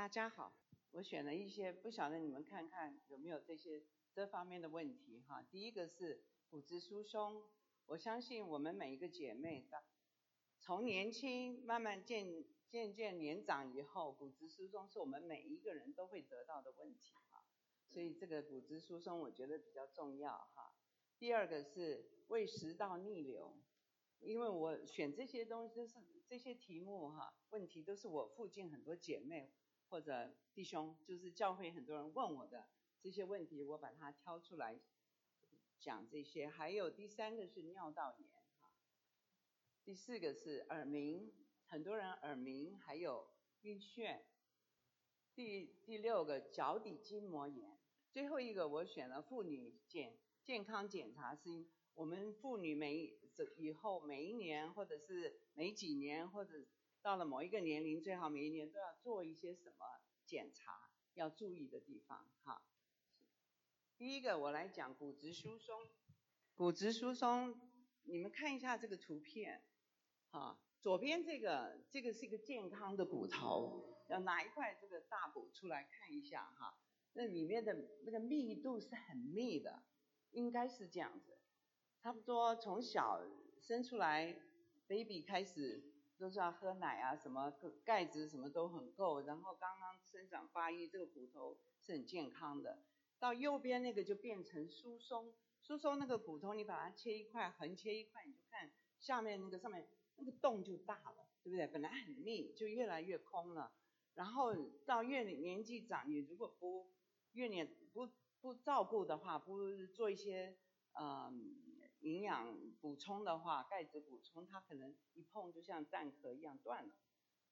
大家好，我选了一些，不晓得你们看看有没有这些这方面的问题哈。第一个是骨质疏松，我相信我们每一个姐妹的，从年轻慢慢渐渐渐年长以后，骨质疏松是我们每一个人都会得到的问题哈。所以这个骨质疏松我觉得比较重要哈。第二个是胃食道逆流，因为我选这些东西是这些题目哈，问题都是我附近很多姐妹。或者弟兄，就是教会很多人问我的这些问题，我把它挑出来讲这些。还有第三个是尿道炎，哈，第四个是耳鸣，很多人耳鸣，还有晕眩。第第六个脚底筋膜炎，最后一个我选了妇女健健康检查，是因我们妇女每这以后每一年或者是每几年或者。到了某一个年龄，最好每一年都要做一些什么检查，要注意的地方哈。第一个，我来讲骨质疏松。骨质疏松，你们看一下这个图片，哈，左边这个这个是一个健康的骨头，要拿一块这个大骨出来看一下哈，那里面的那个密度是很密的，应该是这样子，差不多从小生出来，baby 开始。都是要喝奶啊，什么钙质什么都很够，然后刚刚生长发育，这个骨头是很健康的。到右边那个就变成疏松，疏松那个骨头你把它切一块，横切一块，你就看下面那个上面那个洞就大了，对不对？本来很密，就越来越空了。然后到越年纪长，你如果不越年不不照顾的话，不做一些嗯。营养补充的话，钙质补充，它可能一碰就像蛋壳一样断了，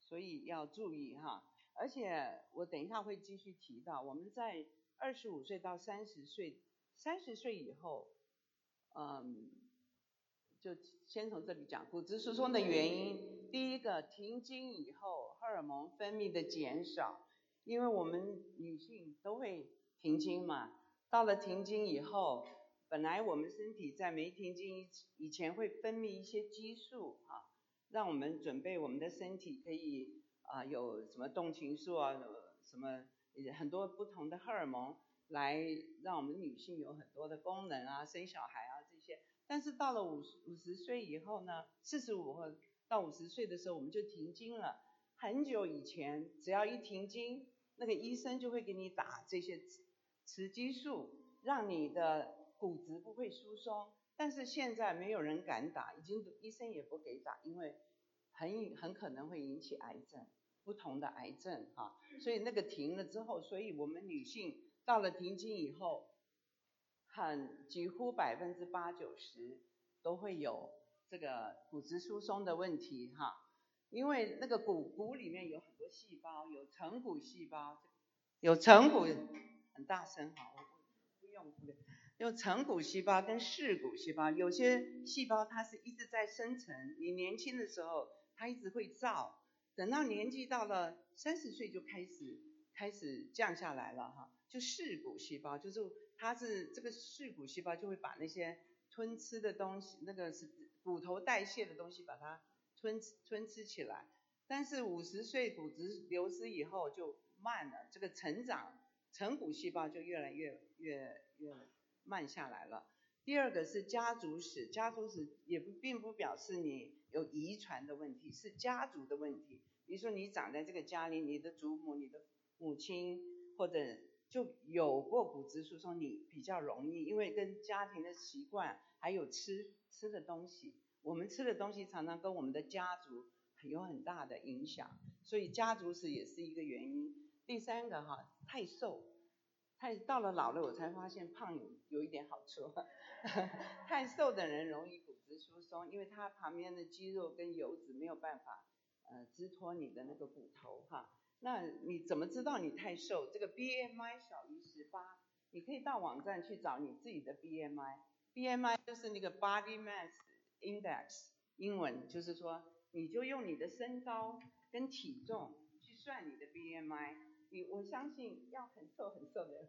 所以要注意哈。而且我等一下会继续提到，我们在二十五岁到三十岁，三十岁以后，嗯，就先从这里讲骨质疏松的原因。第一个，停经以后荷尔蒙分泌的减少，因为我们女性都会停经嘛，到了停经以后。本来我们身体在没停经以前会分泌一些激素啊，让我们准备我们的身体可以啊有什么动情素啊，什么很多不同的荷尔蒙来让我们女性有很多的功能啊，生小孩啊这些。但是到了五十五十岁以后呢，四十五或到五十岁的时候我们就停经了。很久以前只要一停经，那个医生就会给你打这些雌激素，让你的骨质不会疏松，但是现在没有人敢打，已经医生也不给打，因为很很可能会引起癌症，不同的癌症哈，所以那个停了之后，所以我们女性到了停经以后，很几乎百分之八九十都会有这个骨质疏松的问题哈，因为那个骨骨里面有很多细胞，有成骨细胞，有成骨很大声哈，我不用不用。有成骨细胞跟噬骨细胞，有些细胞它是一直在生成，你年轻的时候它一直会造，等到年纪到了三十岁就开始开始降下来了哈，就噬骨细胞，就是它是这个噬骨细胞就会把那些吞吃的东西，那个是骨头代谢的东西把它吞吞吃起来，但是五十岁骨质流失以后就慢了，这个成长成骨细胞就越来越越越。慢下来了。第二个是家族史，家族史也不并不表示你有遗传的问题，是家族的问题。比如说你长在这个家里，你的祖母、你的母亲或者就有过骨质疏松，你比较容易，因为跟家庭的习惯还有吃吃的东西，我们吃的东西常常跟我们的家族有很大的影响，所以家族史也是一个原因。第三个哈，太瘦。太到了老了，我才发现胖有有一点好处。太瘦的人容易骨质疏松，因为他旁边的肌肉跟油脂没有办法呃支托你的那个骨头哈。那你怎么知道你太瘦？这个 BMI 小于十八，你可以到网站去找你自己的 BMI。BMI 就是那个 Body Mass Index，英文就是说，你就用你的身高跟体重去算你的 BMI。你我相信要很瘦很瘦的人，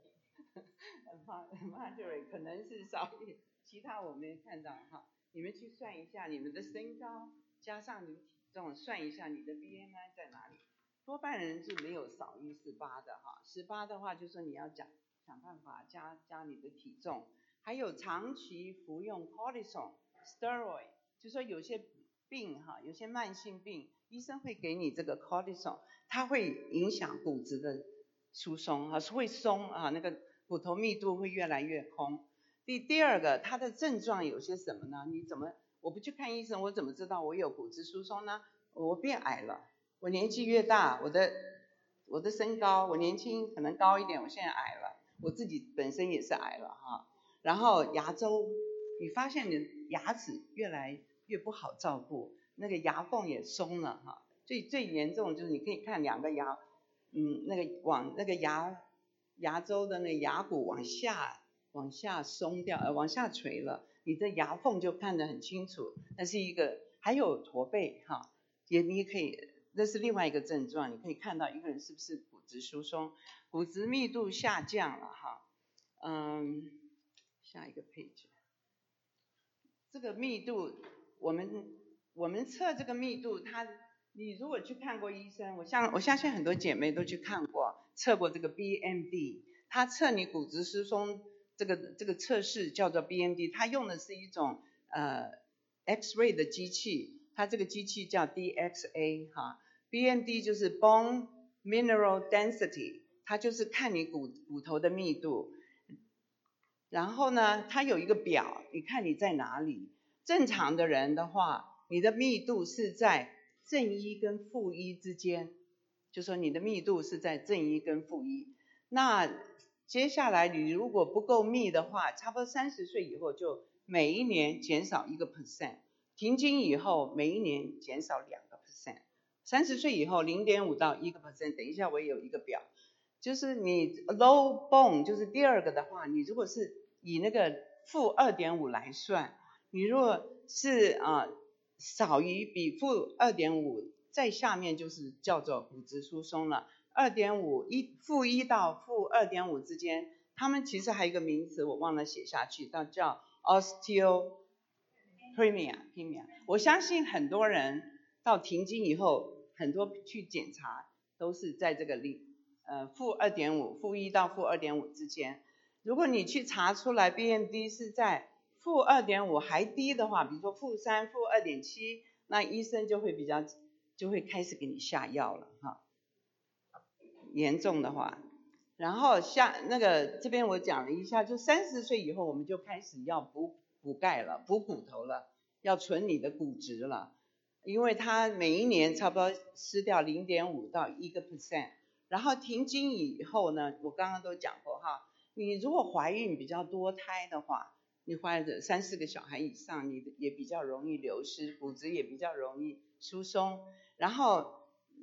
很胖很胖就可能是少一点，其他我没看到哈。你们去算一下你们的身高加上你的体重，算一下你的 BMI 在哪里。多半人是没有少于十八的哈，十八的话就说你要讲想办法加加你的体重，还有长期服用 cortisone steroid，就说有些病哈，有些慢性病，医生会给你这个 cortisone，它会影响骨质的疏松啊，是会松啊，那个骨头密度会越来越空。第第二个，它的症状有些什么呢？你怎么我不去看医生，我怎么知道我有骨质疏松呢？我变矮了，我年纪越大，我的我的身高，我年轻可能高一点，我现在矮了，我自己本身也是矮了哈。然后牙周，你发现你的牙齿越来越不好照顾，那个牙缝也松了哈。最最严重就是你可以看两个牙，嗯，那个往那个牙牙周的那牙骨往下。往下松掉，呃，往下垂了，你的牙缝就看得很清楚。那是一个，还有驼背，哈，也你可以，那是另外一个症状，你可以看到一个人是不是骨质疏松，骨质密度下降了，哈，嗯，下一个配置这个密度，我们我们测这个密度，它，你如果去看过医生，我相我相信很多姐妹都去看过，测过这个 BMD，它测你骨质疏松。这个这个测试叫做 BMD，它用的是一种呃 X-ray 的机器，它这个机器叫 DXA 哈，BMD 就是 Bone Mineral Density，它就是看你骨骨头的密度。然后呢，它有一个表，你看你在哪里？正常的人的话，你的密度是在正一跟负一之间，就说你的密度是在正一跟负一，那。接下来你如果不够密的话，差不多三十岁以后就每一年减少一个 percent，停经以后每一年减少两个 percent，三十岁以后零点五到一个 percent。等一下我也有一个表，就是你 low bone 就是第二个的话，你如果是以那个负二点五来算，你如果是啊少于比负二点五在下面就是叫做骨质疏松了。二点五一负一到负二点五之间，他们其实还有一个名词我忘了写下去，叫叫 osteopenia。我相信很多人到停经以后，很多去检查都是在这个零呃负二点五负一到负二点五之间。如果你去查出来 BMD 是在负二点五还低的话，比如说负三负二点七，那医生就会比较就会开始给你下药了哈。严重的话，然后下那个这边我讲了一下，就三十岁以后我们就开始要补补钙了，补骨头了，要存你的骨质了，因为它每一年差不多失掉零点五到一个 percent，然后停经以后呢，我刚刚都讲过哈，你如果怀孕比较多胎的话，你怀着三四个小孩以上，你也比较容易流失，骨质也比较容易疏松，然后。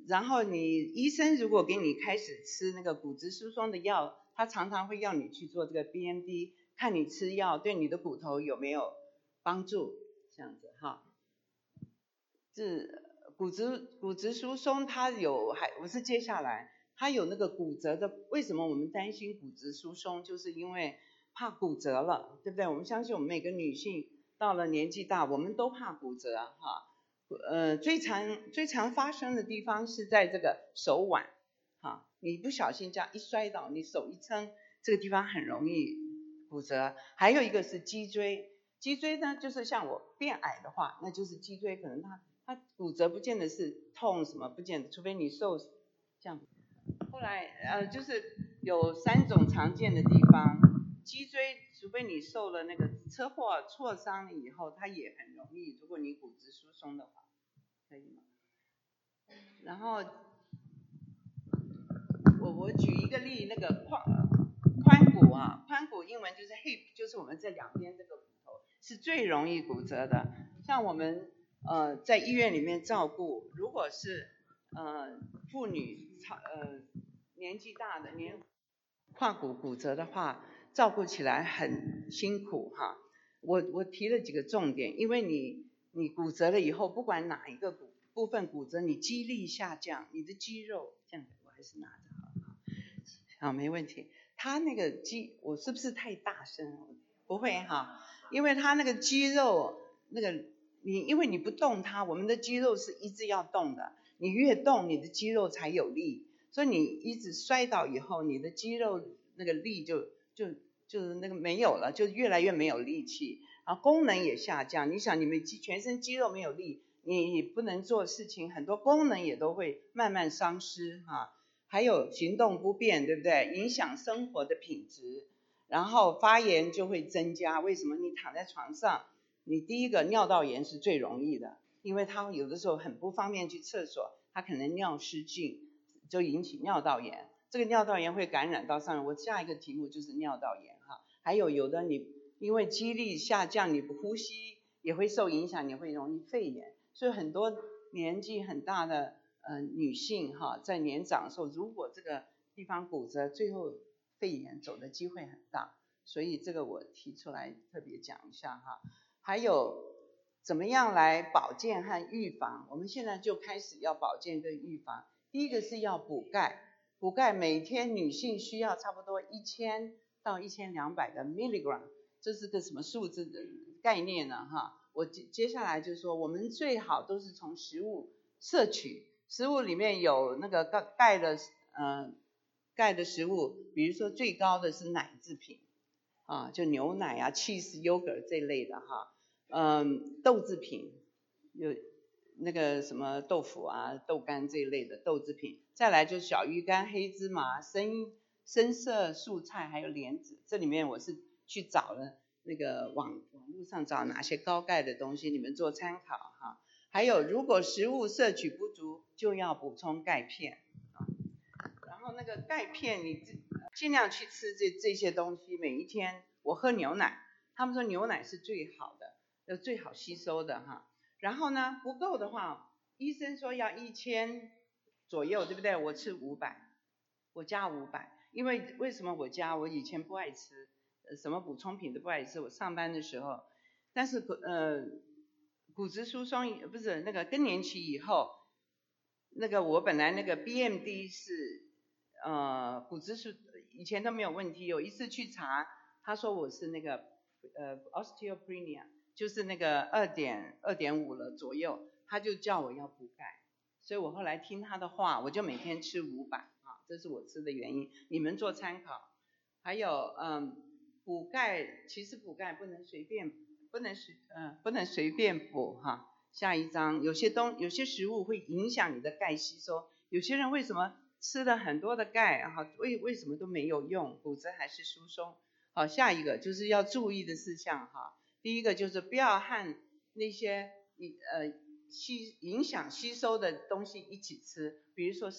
然后你医生如果给你开始吃那个骨质疏松的药，他常常会要你去做这个 BMD，看你吃药对你的骨头有没有帮助，这样子哈。这骨质骨质疏松它有还不是接下来它有那个骨折的，为什么我们担心骨质疏松？就是因为怕骨折了，对不对？我们相信我们每个女性到了年纪大，我们都怕骨折哈。呃，最常最常发生的地方是在这个手腕，哈，你不小心这样一摔倒，你手一撑，这个地方很容易骨折。还有一个是脊椎，脊椎呢，就是像我变矮的话，那就是脊椎可能它它骨折不见得是痛什么，不见得，除非你受这样。后来呃，就是有三种常见的地方，脊椎。除非你受了那个车祸挫伤以后，它也很容易。如果你骨质疏松的话，可以吗？然后我我举一个例，那个髋髋骨啊，髋骨英文就是 hip，就是我们这两边这个骨头是最容易骨折的。像我们呃在医院里面照顾，如果是呃妇女呃年纪大的年胯骨骨折的话。照顾起来很辛苦哈，我我提了几个重点，因为你你骨折了以后，不管哪一个骨部分骨折，你肌力下降，你的肌肉这样，我还是拿着好了，好没问题。他那个肌，我是不是太大声？不会哈，因为他那个肌肉那个你因为你不动它，我们的肌肉是一直要动的，你越动，你的肌肉才有力。所以你一直摔倒以后，你的肌肉那个力就就就是那个没有了，就越来越没有力气，然后功能也下降。你想，你们肌全身肌肉没有力，你不能做事情，很多功能也都会慢慢丧失哈。还有行动不便，对不对？影响生活的品质，然后发炎就会增加。为什么？你躺在床上，你第一个尿道炎是最容易的，因为他有的时候很不方便去厕所，他可能尿失禁，就引起尿道炎。这个尿道炎会感染到上面。我下一个题目就是尿道炎。还有有的你因为肌力下降，你不呼吸也会受影响，你会容易肺炎。所以很多年纪很大的呃女性哈，在年长的时候，如果这个地方骨折，最后肺炎走的机会很大。所以这个我提出来特别讲一下哈。还有怎么样来保健和预防？我们现在就开始要保健跟预防。第一个是要补钙，补钙每天女性需要差不多一千到一千两百个 milligram，这是个什么数字的概念呢？哈。我接接下来就是说，我们最好都是从食物摄取，食物里面有那个钙钙的，嗯，钙的食物，比如说最高的是奶制品，啊，就牛奶啊、cheese、yogurt 这类的哈，嗯，豆制品，有那个什么豆腐啊、豆干这一类的豆制品，再来就是小鱼干、黑芝麻、生深色蔬菜，还有莲子，这里面我是去找了。那个网网络上找哪些高钙的东西，你们做参考哈。还有，如果食物摄取不足，就要补充钙片啊。然后那个钙片，你尽量去吃这这些东西。每一天我喝牛奶，他们说牛奶是最好的，呃最好吸收的哈。然后呢，不够的话，医生说要一千左右，对不对？我吃五百，我加五百，因为为什么我加？我以前不爱吃。什么补充品都不爱吃，我上班的时候，但是呃骨质疏松不是那个更年期以后，那个我本来那个 BMD 是呃骨质疏以前都没有问题，有一次去查，他说我是那个呃 osteopenia，就是那个二点二点五了左右，他就叫我要补钙，所以我后来听他的话，我就每天吃五百，这是我吃的原因，你们做参考，还有嗯。补钙其实补钙不能随便，不能随嗯不能随便补哈。下一章有些东有些食物会影响你的钙吸收，有些人为什么吃了很多的钙哈为为什么都没有用，骨质还是疏松。好，下一个就是要注意的事项哈。第一个就是不要和那些你呃吸影响吸收的东西一起吃，比如说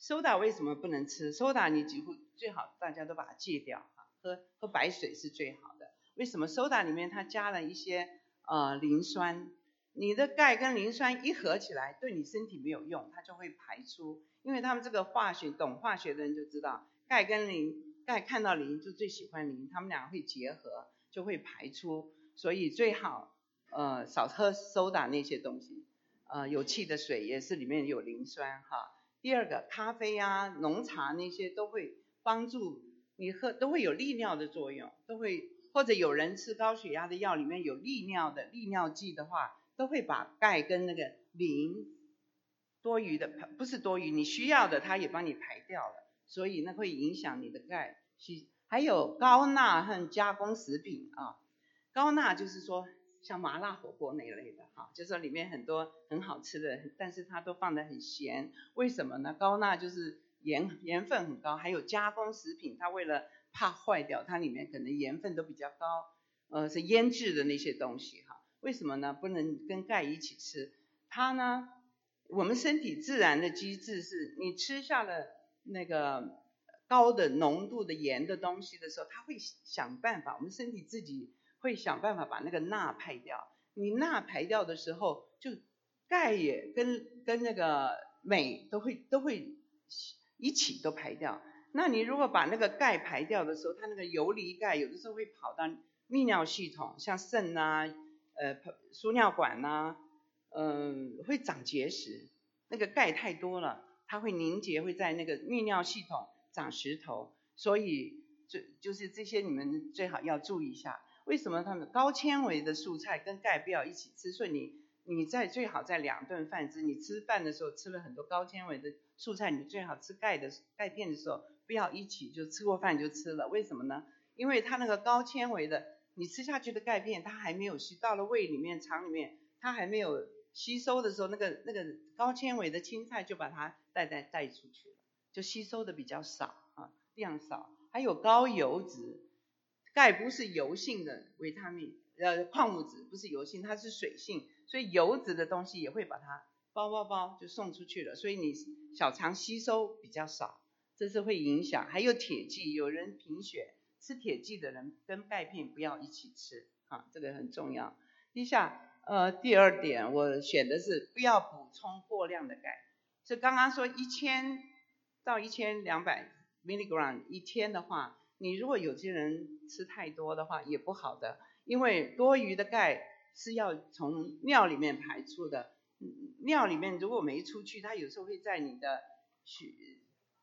soda 为什么不能吃？soda 你几乎最好大家都把它戒掉哈。喝喝白水是最好的。为什么？soda 里面它加了一些呃磷酸，你的钙跟磷酸一合起来，对你身体没有用，它就会排出。因为他们这个化学懂化学的人就知道，钙跟磷，钙看到磷就最喜欢磷，他们俩会结合，就会排出。所以最好呃少喝 soda 那些东西，呃有气的水也是里面有磷酸哈。第二个，咖啡啊、浓茶那些都会帮助。你喝都会有利尿的作用，都会或者有人吃高血压的药里面有利尿的利尿剂的话，都会把钙跟那个磷多余的不是多余，你需要的它也帮你排掉了，所以那会影响你的钙吸。还有高钠和加工食品啊，高钠就是说像麻辣火锅那一类的哈，就说里面很多很好吃的，但是它都放的很咸，为什么呢？高钠就是。盐盐分很高，还有加工食品，它为了怕坏掉，它里面可能盐分都比较高，呃，是腌制的那些东西哈。为什么呢？不能跟钙一起吃？它呢，我们身体自然的机制是，你吃下了那个高的浓度的盐的东西的时候，它会想办法，我们身体自己会想办法把那个钠排掉。你钠排掉的时候，就钙也跟跟那个镁都会都会。一起都排掉。那你如果把那个钙排掉的时候，它那个游离钙有的时候会跑到泌尿系统，像肾呐，呃，输尿管呐，嗯，会长结石。那个钙太多了，它会凝结，会在那个泌尿系统长石头。所以，就就是这些你们最好要注意一下。为什么他们高纤维的蔬菜跟钙不要一起吃？所以你你在最好在两顿饭之，你吃饭的时候吃了很多高纤维的素菜，你最好吃钙的钙片的时候，不要一起就吃过饭就吃了，为什么呢？因为它那个高纤维的，你吃下去的钙片，它还没有吸到了胃里面、肠里面，它还没有吸收的时候，那个那个高纤维的青菜就把它带带带出去了，就吸收的比较少啊，量少。还有高油脂，钙不是油性的维他命，呃，矿物质不是油性，它是水性。所以油脂的东西也会把它包包包就送出去了，所以你小肠吸收比较少，这是会影响。还有铁剂，有人贫血，吃铁剂的人跟钙片不要一起吃，啊，这个很重要。第下，呃，第二点我选的是不要补充过量的钙，是刚刚说一千到一千两百 milligram 一天的话，你如果有些人吃太多的话也不好的，因为多余的钙。是要从尿里面排出的，尿里面如果没出去，它有时候会在你的血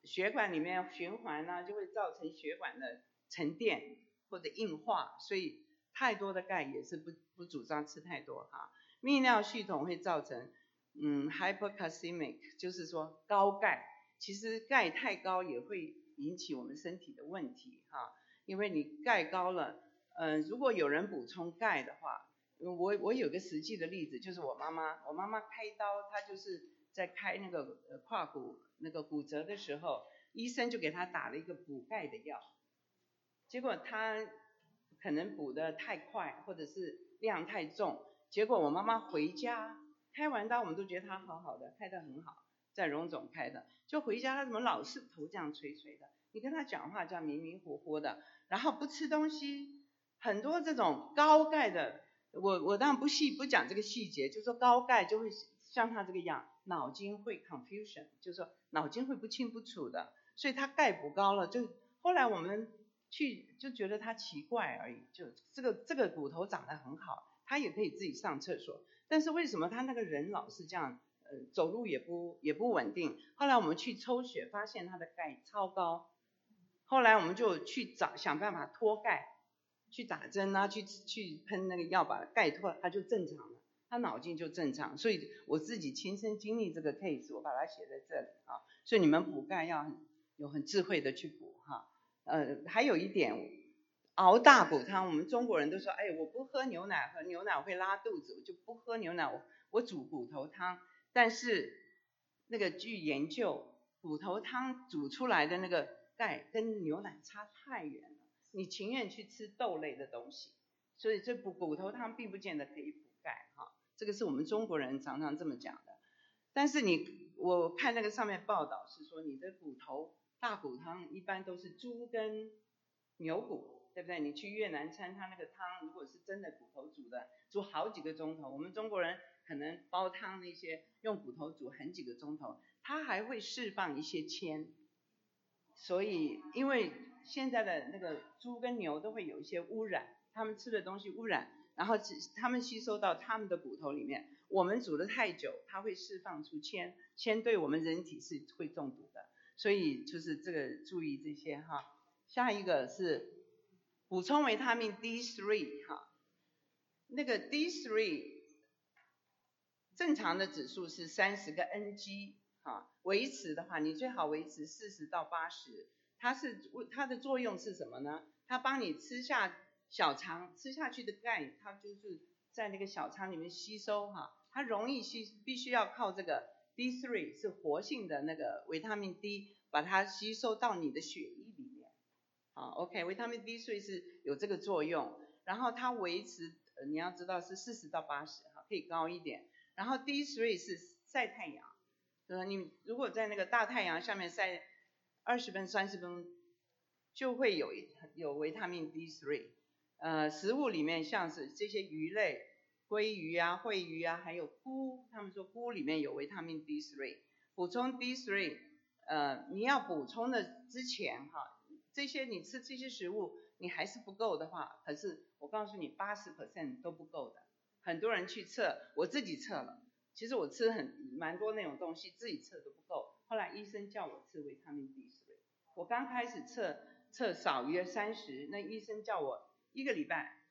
血管里面循环呢，就会造成血管的沉淀或者硬化，所以太多的钙也是不不主张吃太多哈。泌尿系统会造成嗯 hypercalcemic，就是说高钙，其实钙太高也会引起我们身体的问题哈，因为你钙高了，嗯，如果有人补充钙的话。我我有个实际的例子，就是我妈妈，我妈妈开刀，她就是在开那个胯骨那个骨折的时候，医生就给她打了一个补钙的药，结果她可能补的太快，或者是量太重，结果我妈妈回家开完刀，我们都觉得她好好的，开得很好，在荣总开的，就回家他怎么老是头这样垂垂的，你跟他讲话这样迷迷糊糊的，然后不吃东西，很多这种高钙的。我我当然不细不讲这个细节，就说高钙就会像他这个样，脑筋会 confusion，就是说脑筋会不清不楚的，所以他钙补高了，就后来我们去就觉得他奇怪而已，就这个这个骨头长得很好，他也可以自己上厕所，但是为什么他那个人老是这样，呃走路也不也不稳定，后来我们去抽血发现他的钙超高，后来我们就去找想办法脱钙。去打针啊，去去喷那个药把钙脱，他就正常了，他脑筋就正常。所以我自己亲身经历这个 case，我把它写在这里啊。所以你们补钙要有很智慧的去补哈。呃，还有一点，熬大补汤，我们中国人都说，哎，我不喝牛奶，喝牛奶会拉肚子，我就不喝牛奶，我我煮骨头汤。但是那个据研究，骨头汤煮出来的那个钙跟牛奶差太远了。你情愿去吃豆类的东西，所以这补骨头汤并不见得可以补钙哈，这个是我们中国人常常这么讲的。但是你我看那个上面报道是说，你的骨头大骨汤一般都是猪跟牛骨，对不对？你去越南餐，他那个汤如果是真的骨头煮的，煮好几个钟头。我们中国人可能煲汤那些用骨头煮很几个钟头，它还会释放一些铅，所以因为。现在的那个猪跟牛都会有一些污染，他们吃的东西污染，然后他们吸收到他们的骨头里面。我们煮的太久，它会释放出铅，铅对我们人体是会中毒的。所以就是这个注意这些哈。下一个是补充维他命 D3 哈，那个 D3 正常的指数是三十个 Ng 哈，维持的话你最好维持四十到八十。它是它的作用是什么呢？它帮你吃下小肠吃下去的钙，它就是在那个小肠里面吸收哈，它容易吸，必须要靠这个 D3 是活性的那个维他命 D 把它吸收到你的血液里面。好，OK，维他命 D3 是有这个作用，然后它维持，你要知道是四十到八十哈，可以高一点。然后 D3 是晒太阳，呃，你如果在那个大太阳下面晒。二十分三十分就会有有维他命 D3，呃，食物里面像是这些鱼类，鲑鱼啊、鳜鱼啊，还有菇，他们说菇里面有维他命 D3，补充 D3，呃，你要补充的之前哈，这些你吃这些食物你还是不够的话，可是我告诉你八十 percent 都不够的，很多人去测，我自己测了，其实我吃很蛮多那种东西，自己测都不够。后来医生叫我吃维他命 D3，我刚开始测测少于三十，那医生叫我一个礼拜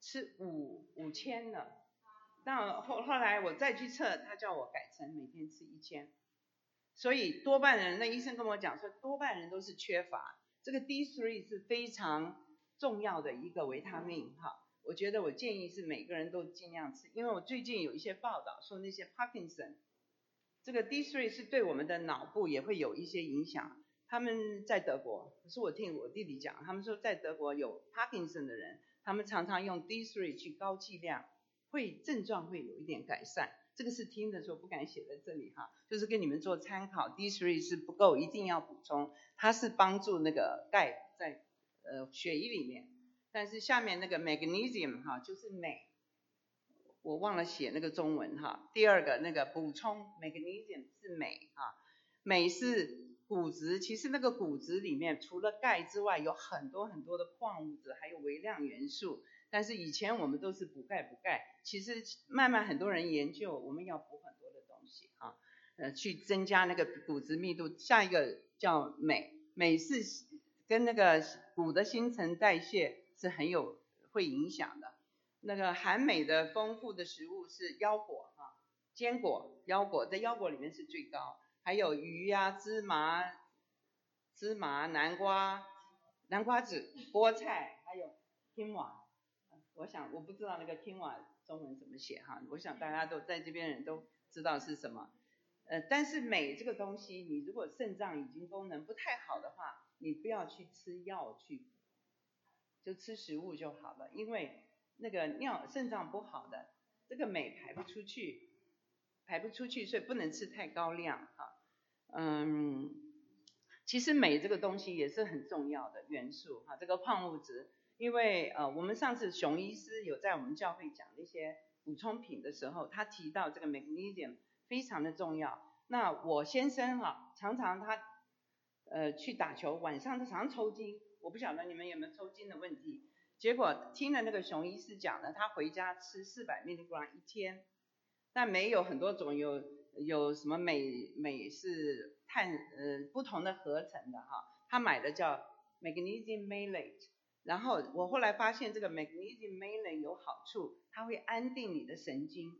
吃五五千呢，但后后来我再去测，他叫我改成每天吃一千。所以多半人，那医生跟我讲说，多半人都是缺乏这个 D3 是非常重要的一个维他命哈。我觉得我建议是每个人都尽量吃，因为我最近有一些报道说那些 Parkinson，这个 D3 是对我们的脑部也会有一些影响。他们在德国，可是我听我弟弟讲，他们说在德国有 Parkinson 的人，他们常常用 D3 去高剂量，会症状会有一点改善。这个是听的时候不敢写在这里哈，就是跟你们做参考。D3 是不够，一定要补充，它是帮助那个钙在呃血液里面。但是下面那个 magnesium 哈，就是镁，我忘了写那个中文哈。第二个那个补充 magnesium 是镁哈，镁是骨质，其实那个骨质里面除了钙之外，有很多很多的矿物质，还有微量元素。但是以前我们都是补钙补钙，其实慢慢很多人研究，我们要补很多的东西啊，呃，去增加那个骨质密度。下一个叫镁，镁是跟那个骨的新陈代谢。是很有会影响的。那个含镁的丰富的食物是腰果哈，坚果、腰果在腰果里面是最高，还有鱼呀、芝麻、芝麻、南瓜、南瓜子、菠菜，还有青瓦。我想我不知道那个青瓦中文怎么写哈，我想大家都在这边人都知道是什么。呃，但是镁这个东西，你如果肾脏已经功能不太好的话，你不要去吃药去。就吃食物就好了，因为那个尿肾脏不好的，这个镁排不出去，排不出去，所以不能吃太高量哈。嗯，其实镁这个东西也是很重要的元素哈，这个矿物质，因为呃我们上次熊医师有在我们教会讲那些补充品的时候，他提到这个 magnesium 非常的重要。那我先生哈，常常他呃去打球，晚上他常抽筋。我不晓得你们有没有抽筋的问题，结果听了那个熊医师讲呢，他回家吃四百 milligram 一天，但没有很多种，有有什么镁镁是碳呃不同的合成的哈，他买的叫 magnesium malate，然后我后来发现这个 magnesium malate 有好处，它会安定你的神经，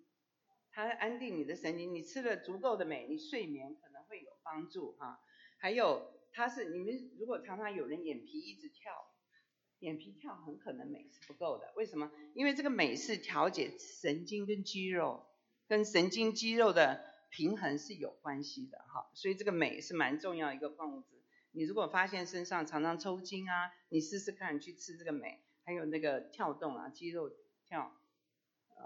它安定你的神经，你吃了足够的镁，你睡眠可能会有帮助哈，还有。它是你们如果常常有人眼皮一直跳，眼皮跳很可能镁是不够的。为什么？因为这个镁是调节神经跟肌肉，跟神经肌肉的平衡是有关系的哈。所以这个镁是蛮重要一个矿物质。你如果发现身上常常抽筋啊，你试试看去吃这个镁，还有那个跳动啊，肌肉跳，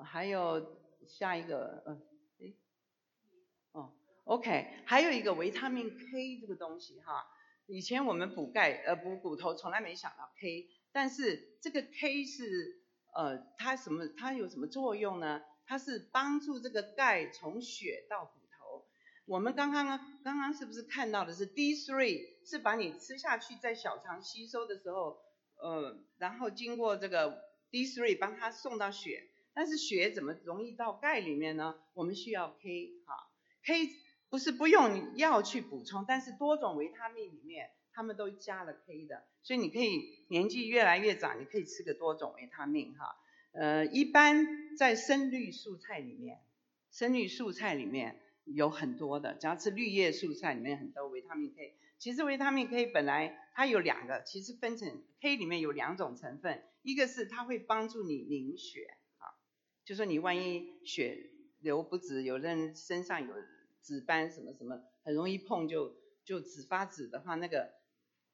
还有下一个呃。OK，还有一个维他命 K 这个东西哈，以前我们补钙呃补骨头从来没想到 K，但是这个 K 是呃它什么它有什么作用呢？它是帮助这个钙从血到骨头。我们刚刚刚刚是不是看到的是 D3 是把你吃下去在小肠吸收的时候，呃然后经过这个 D3 帮它送到血，但是血怎么容易到钙里面呢？我们需要 K 哈 K。不是不用药去补充，但是多种维他命里面，他们都加了 K 的，所以你可以年纪越来越长，你可以吃个多种维他命哈。呃，一般在深绿蔬菜里面，深绿蔬菜里面有很多的，只要吃绿叶蔬菜里面很多维他命 K。其实维他命 K 本来它有两个，其实分成 K 里面有两种成分，一个是它会帮助你凝血啊，就说你万一血流不止，有人身上有。紫斑什么什么很容易碰就就紫发紫的话，那个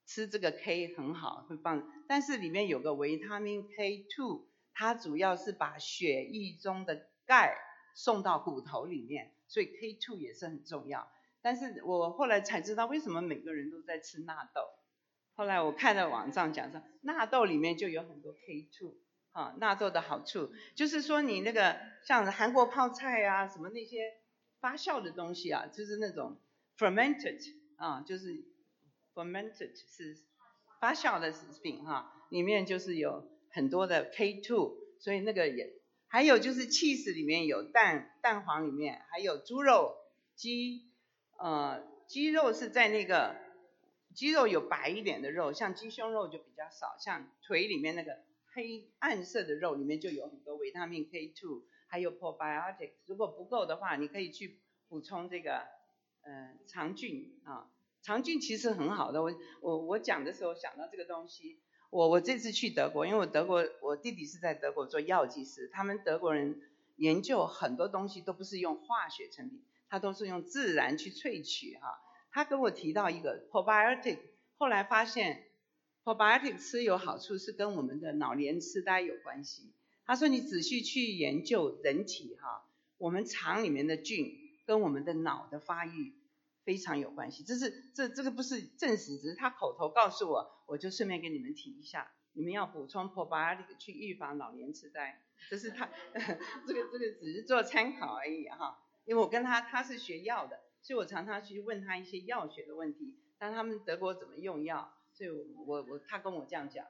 吃这个 K 很好会帮，但是里面有个维他命 K2，它主要是把血液中的钙送到骨头里面，所以 K2 也是很重要。但是我后来才知道为什么每个人都在吃纳豆，后来我看到网上讲说纳豆里面就有很多 K2，啊，纳豆的好处就是说你那个像韩国泡菜啊什么那些。发酵的东西啊，就是那种 fermented 啊，就是 fermented 是发酵的食品哈，里面就是有很多的 K2，所以那个也还有就是 cheese 里面有蛋蛋黄里面还有猪肉鸡呃鸡肉是在那个鸡肉有白一点的肉，像鸡胸肉就比较少，像腿里面那个黑暗色的肉里面就有很多维他命 K2，还有 probiotics。如果不够的话，你可以去补充这个呃肠菌啊，肠菌其实很好的。我我我讲的时候想到这个东西，我我这次去德国，因为我德国我弟弟是在德国做药剂师，他们德国人研究很多东西都不是用化学成品，他都是用自然去萃取哈。他跟我提到一个 probiotic，后来发现 probiotic 吃有好处，是跟我们的老年痴呆有关系。他说你仔细去研究人体哈，我们肠里面的菌跟我们的脑的发育非常有关系。这是这这个不是证实，只是他口头告诉我，我就顺便跟你们提一下，你们要补充 probiotic 去预防老年痴呆。这是他 这个这个只是做参考而已哈，因为我跟他他是学药的。所以我常常去问他一些药学的问题，但他们德国怎么用药，所以我我他跟我这样讲。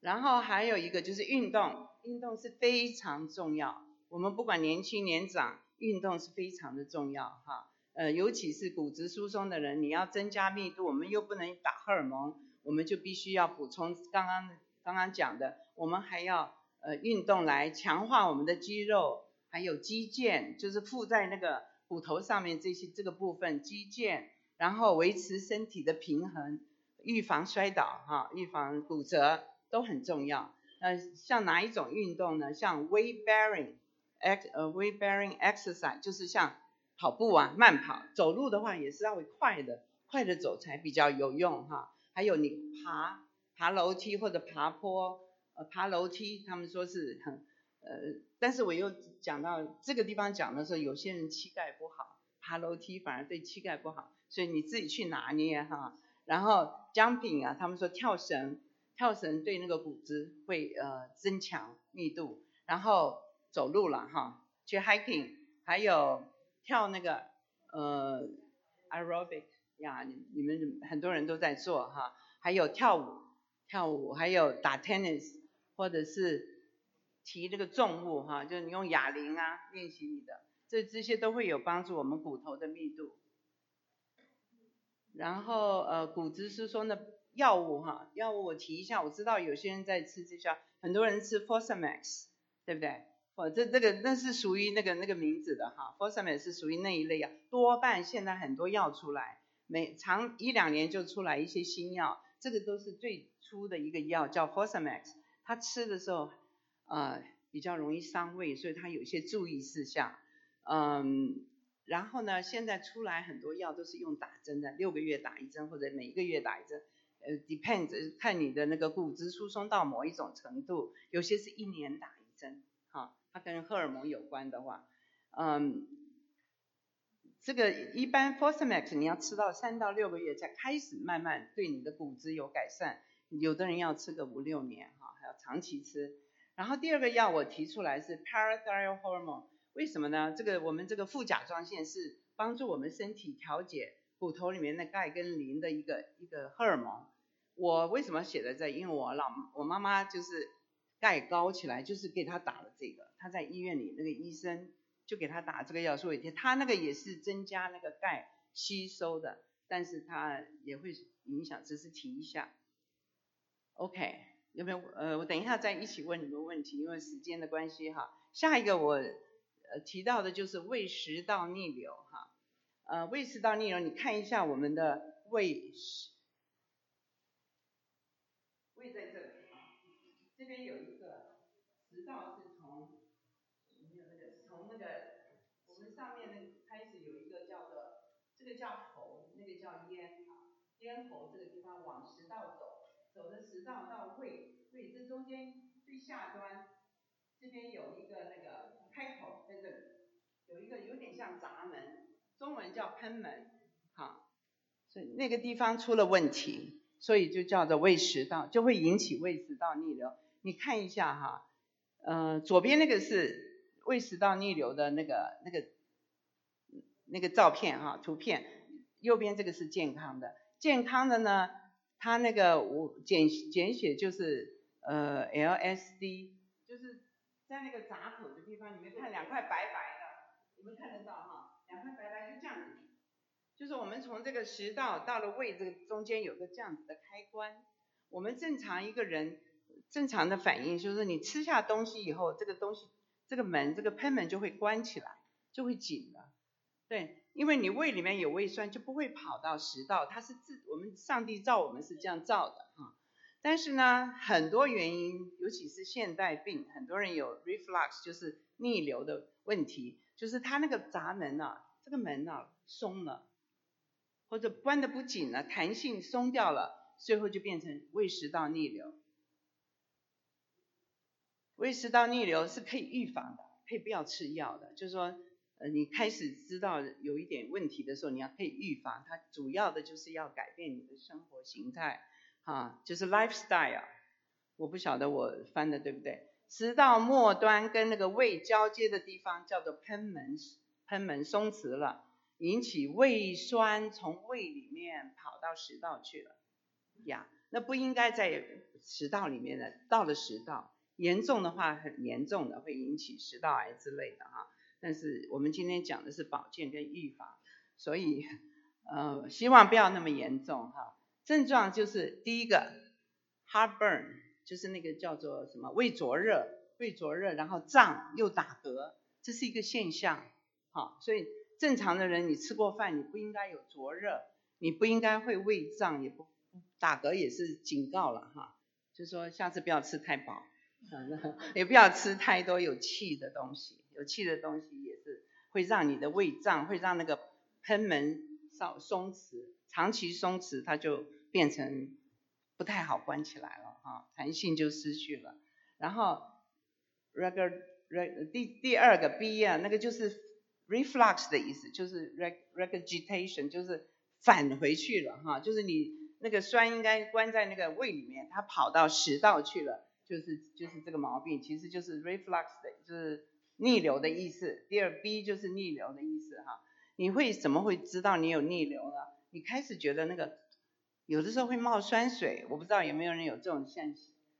然后还有一个就是运动，运动是非常重要。我们不管年轻年长，运动是非常的重要哈。呃，尤其是骨质疏松的人，你要增加密度，我们又不能打荷尔蒙，我们就必须要补充刚刚刚刚讲的，我们还要呃运动来强化我们的肌肉，还有肌腱，就是附在那个。骨头上面这些这个部分肌腱，然后维持身体的平衡，预防摔倒哈，预防骨折都很重要。呃，像哪一种运动呢？像 weight bearing ex 呃 weight bearing exercise 就是像跑步啊，慢跑，走路的话也是要快的，快的走才比较有用哈。还有你爬爬楼梯或者爬坡，呃爬楼梯，他们说是很。呃，但是我又讲到这个地方讲的时候，有些人膝盖不好，爬楼梯反而对膝盖不好，所以你自己去拿捏哈。然后 jumping 啊，他们说跳绳，跳绳对那个骨质会呃增强密度。然后走路了哈，去 hiking，还有跳那个呃 aerobic 呀，你你们很多人都在做哈。还有跳舞，跳舞，还有打 tennis，或者是。提这个重物哈，就是你用哑铃啊练习你的，这这些都会有帮助我们骨头的密度。然后呃骨质疏松的药物哈，药物我提一下，我知道有些人在吃这些，很多人吃 Fosamax，对不对？哦这这个那是属于那个那个名字的哈，Fosamax 是属于那一类药，多半现在很多药出来，每长一两年就出来一些新药，这个都是最初的一个药叫 Fosamax，他吃的时候。呃，比较容易伤胃，所以它有些注意事项。嗯，然后呢，现在出来很多药都是用打针的，六个月打一针或者每一个月打一针，呃，depends 看你的那个骨质疏松到某一种程度，有些是一年打一针，哈，它跟荷尔蒙有关的话，嗯，这个一般 f o r s a m a x 你要吃到三到六个月才开始慢慢对你的骨质有改善，有的人要吃个五六年，哈，还要长期吃。然后第二个药我提出来是 parathyroid hormone，为什么呢？这个我们这个副甲状腺是帮助我们身体调节骨头里面的钙跟磷的一个一个荷尔蒙。我为什么写在这？因为我老我妈妈就是钙高起来，就是给她打了这个。她在医院里那个医生就给她打这个药，说一天，她那个也是增加那个钙吸收的，但是它也会影响，只是提一下。OK。有没有？呃，我等一下再一起问你们问题，因为时间的关系哈。下一个我呃提到的就是胃食道逆流哈。呃，胃食道逆流，你看一下我们的胃食，在这里啊，这边有一个食道是从没有那个从那个我们上面那开始有一个叫做这个叫喉，那个叫咽啊，咽喉这个地方往食道走。走的食道到胃，胃这中间最下端，这边有一个那个开口在这里，有一个有点像闸门，中文叫喷门，好，所以那个地方出了问题，所以就叫做胃食道，就会引起胃食道逆流。你看一下哈，呃，左边那个是胃食道逆流的那个那个那个照片哈，图片，右边这个是健康的，健康的呢。它那个我简简写就是呃 LSD，就是在那个闸口的地方，你们看两块白白的，你们看得到哈？两块白白就这样子，就是我们从这个食道到了胃这个中间有个这样子的开关。我们正常一个人正常的反应就是你吃下东西以后，这个东西这个门这个喷门就会关起来，就会紧了。对，因为你胃里面有胃酸，就不会跑到食道，它是自我们上帝造我们是这样造的啊。但是呢，很多原因，尤其是现代病，很多人有 reflux，就是逆流的问题，就是他那个闸门啊，这个门啊松了，或者关的不紧了，弹性松掉了，最后就变成胃食道逆流。胃食道逆流是可以预防的，可以不要吃药的，就是说，呃，你开始知道有一点问题的时候，你要可以预防，它主要的就是要改变你的生活形态。啊，就是 lifestyle，我不晓得我翻的对不对。食道末端跟那个胃交接的地方叫做喷门，喷门松弛了，引起胃酸从胃里面跑到食道去了。呀，那不应该在食道里面的，到了食道，严重的话很严重的会引起食道癌之类的哈。但是我们今天讲的是保健跟预防，所以呃希望不要那么严重哈。症状就是第一个，heartburn，就是那个叫做什么胃灼热，胃灼热，然后胀又打嗝，这是一个现象，好，所以正常的人你吃过饭你不应该有灼热，你不应该会胃胀，也不打嗝也是警告了哈，就说下次不要吃太饱，也不要吃太多有气的东西，有气的东西也是会让你的胃胀，会让那个喷门少松弛，长期松弛它就。变成不太好关起来了啊，弹性就失去了。然后 reg reg 第第二个 B 啊，那个就是 reflux 的意思，就是 reg regurgitation，就是返回去了哈，就是你那个酸应该关在那个胃里面，它跑到食道去了，就是就是这个毛病，其实就是 reflux 的，就是逆流的意思。第二 B 就是逆流的意思哈。你会怎么会知道你有逆流呢？你开始觉得那个。有的时候会冒酸水，我不知道有没有人有这种现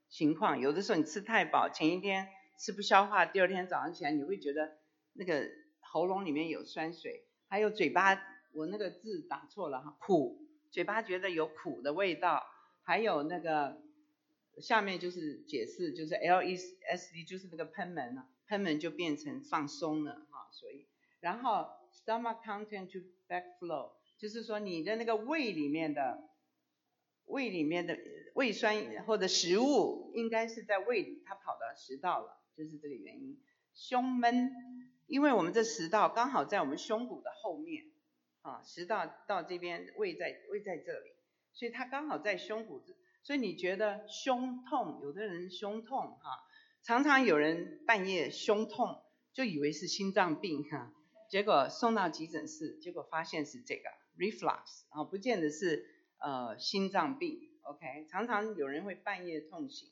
情况。有的时候你吃太饱，前一天吃不消化，第二天早上起来你会觉得那个喉咙里面有酸水，还有嘴巴，我那个字打错了哈，苦，嘴巴觉得有苦的味道，还有那个下面就是解释，就是 L E S D 就是那个喷门了，喷门就变成放松了哈，所以然后 stomach content to backflow，就是说你的那个胃里面的。胃里面的胃酸或者食物应该是在胃里，它跑到食道了，就是这个原因。胸闷，因为我们这食道刚好在我们胸骨的后面，啊，食道到这边，胃在胃在这里，所以它刚好在胸骨这，所以你觉得胸痛，有的人胸痛哈，常常有人半夜胸痛，就以为是心脏病哈，结果送到急诊室，结果发现是这个 reflux 啊，不见得是。呃，心脏病，OK，常常有人会半夜痛醒。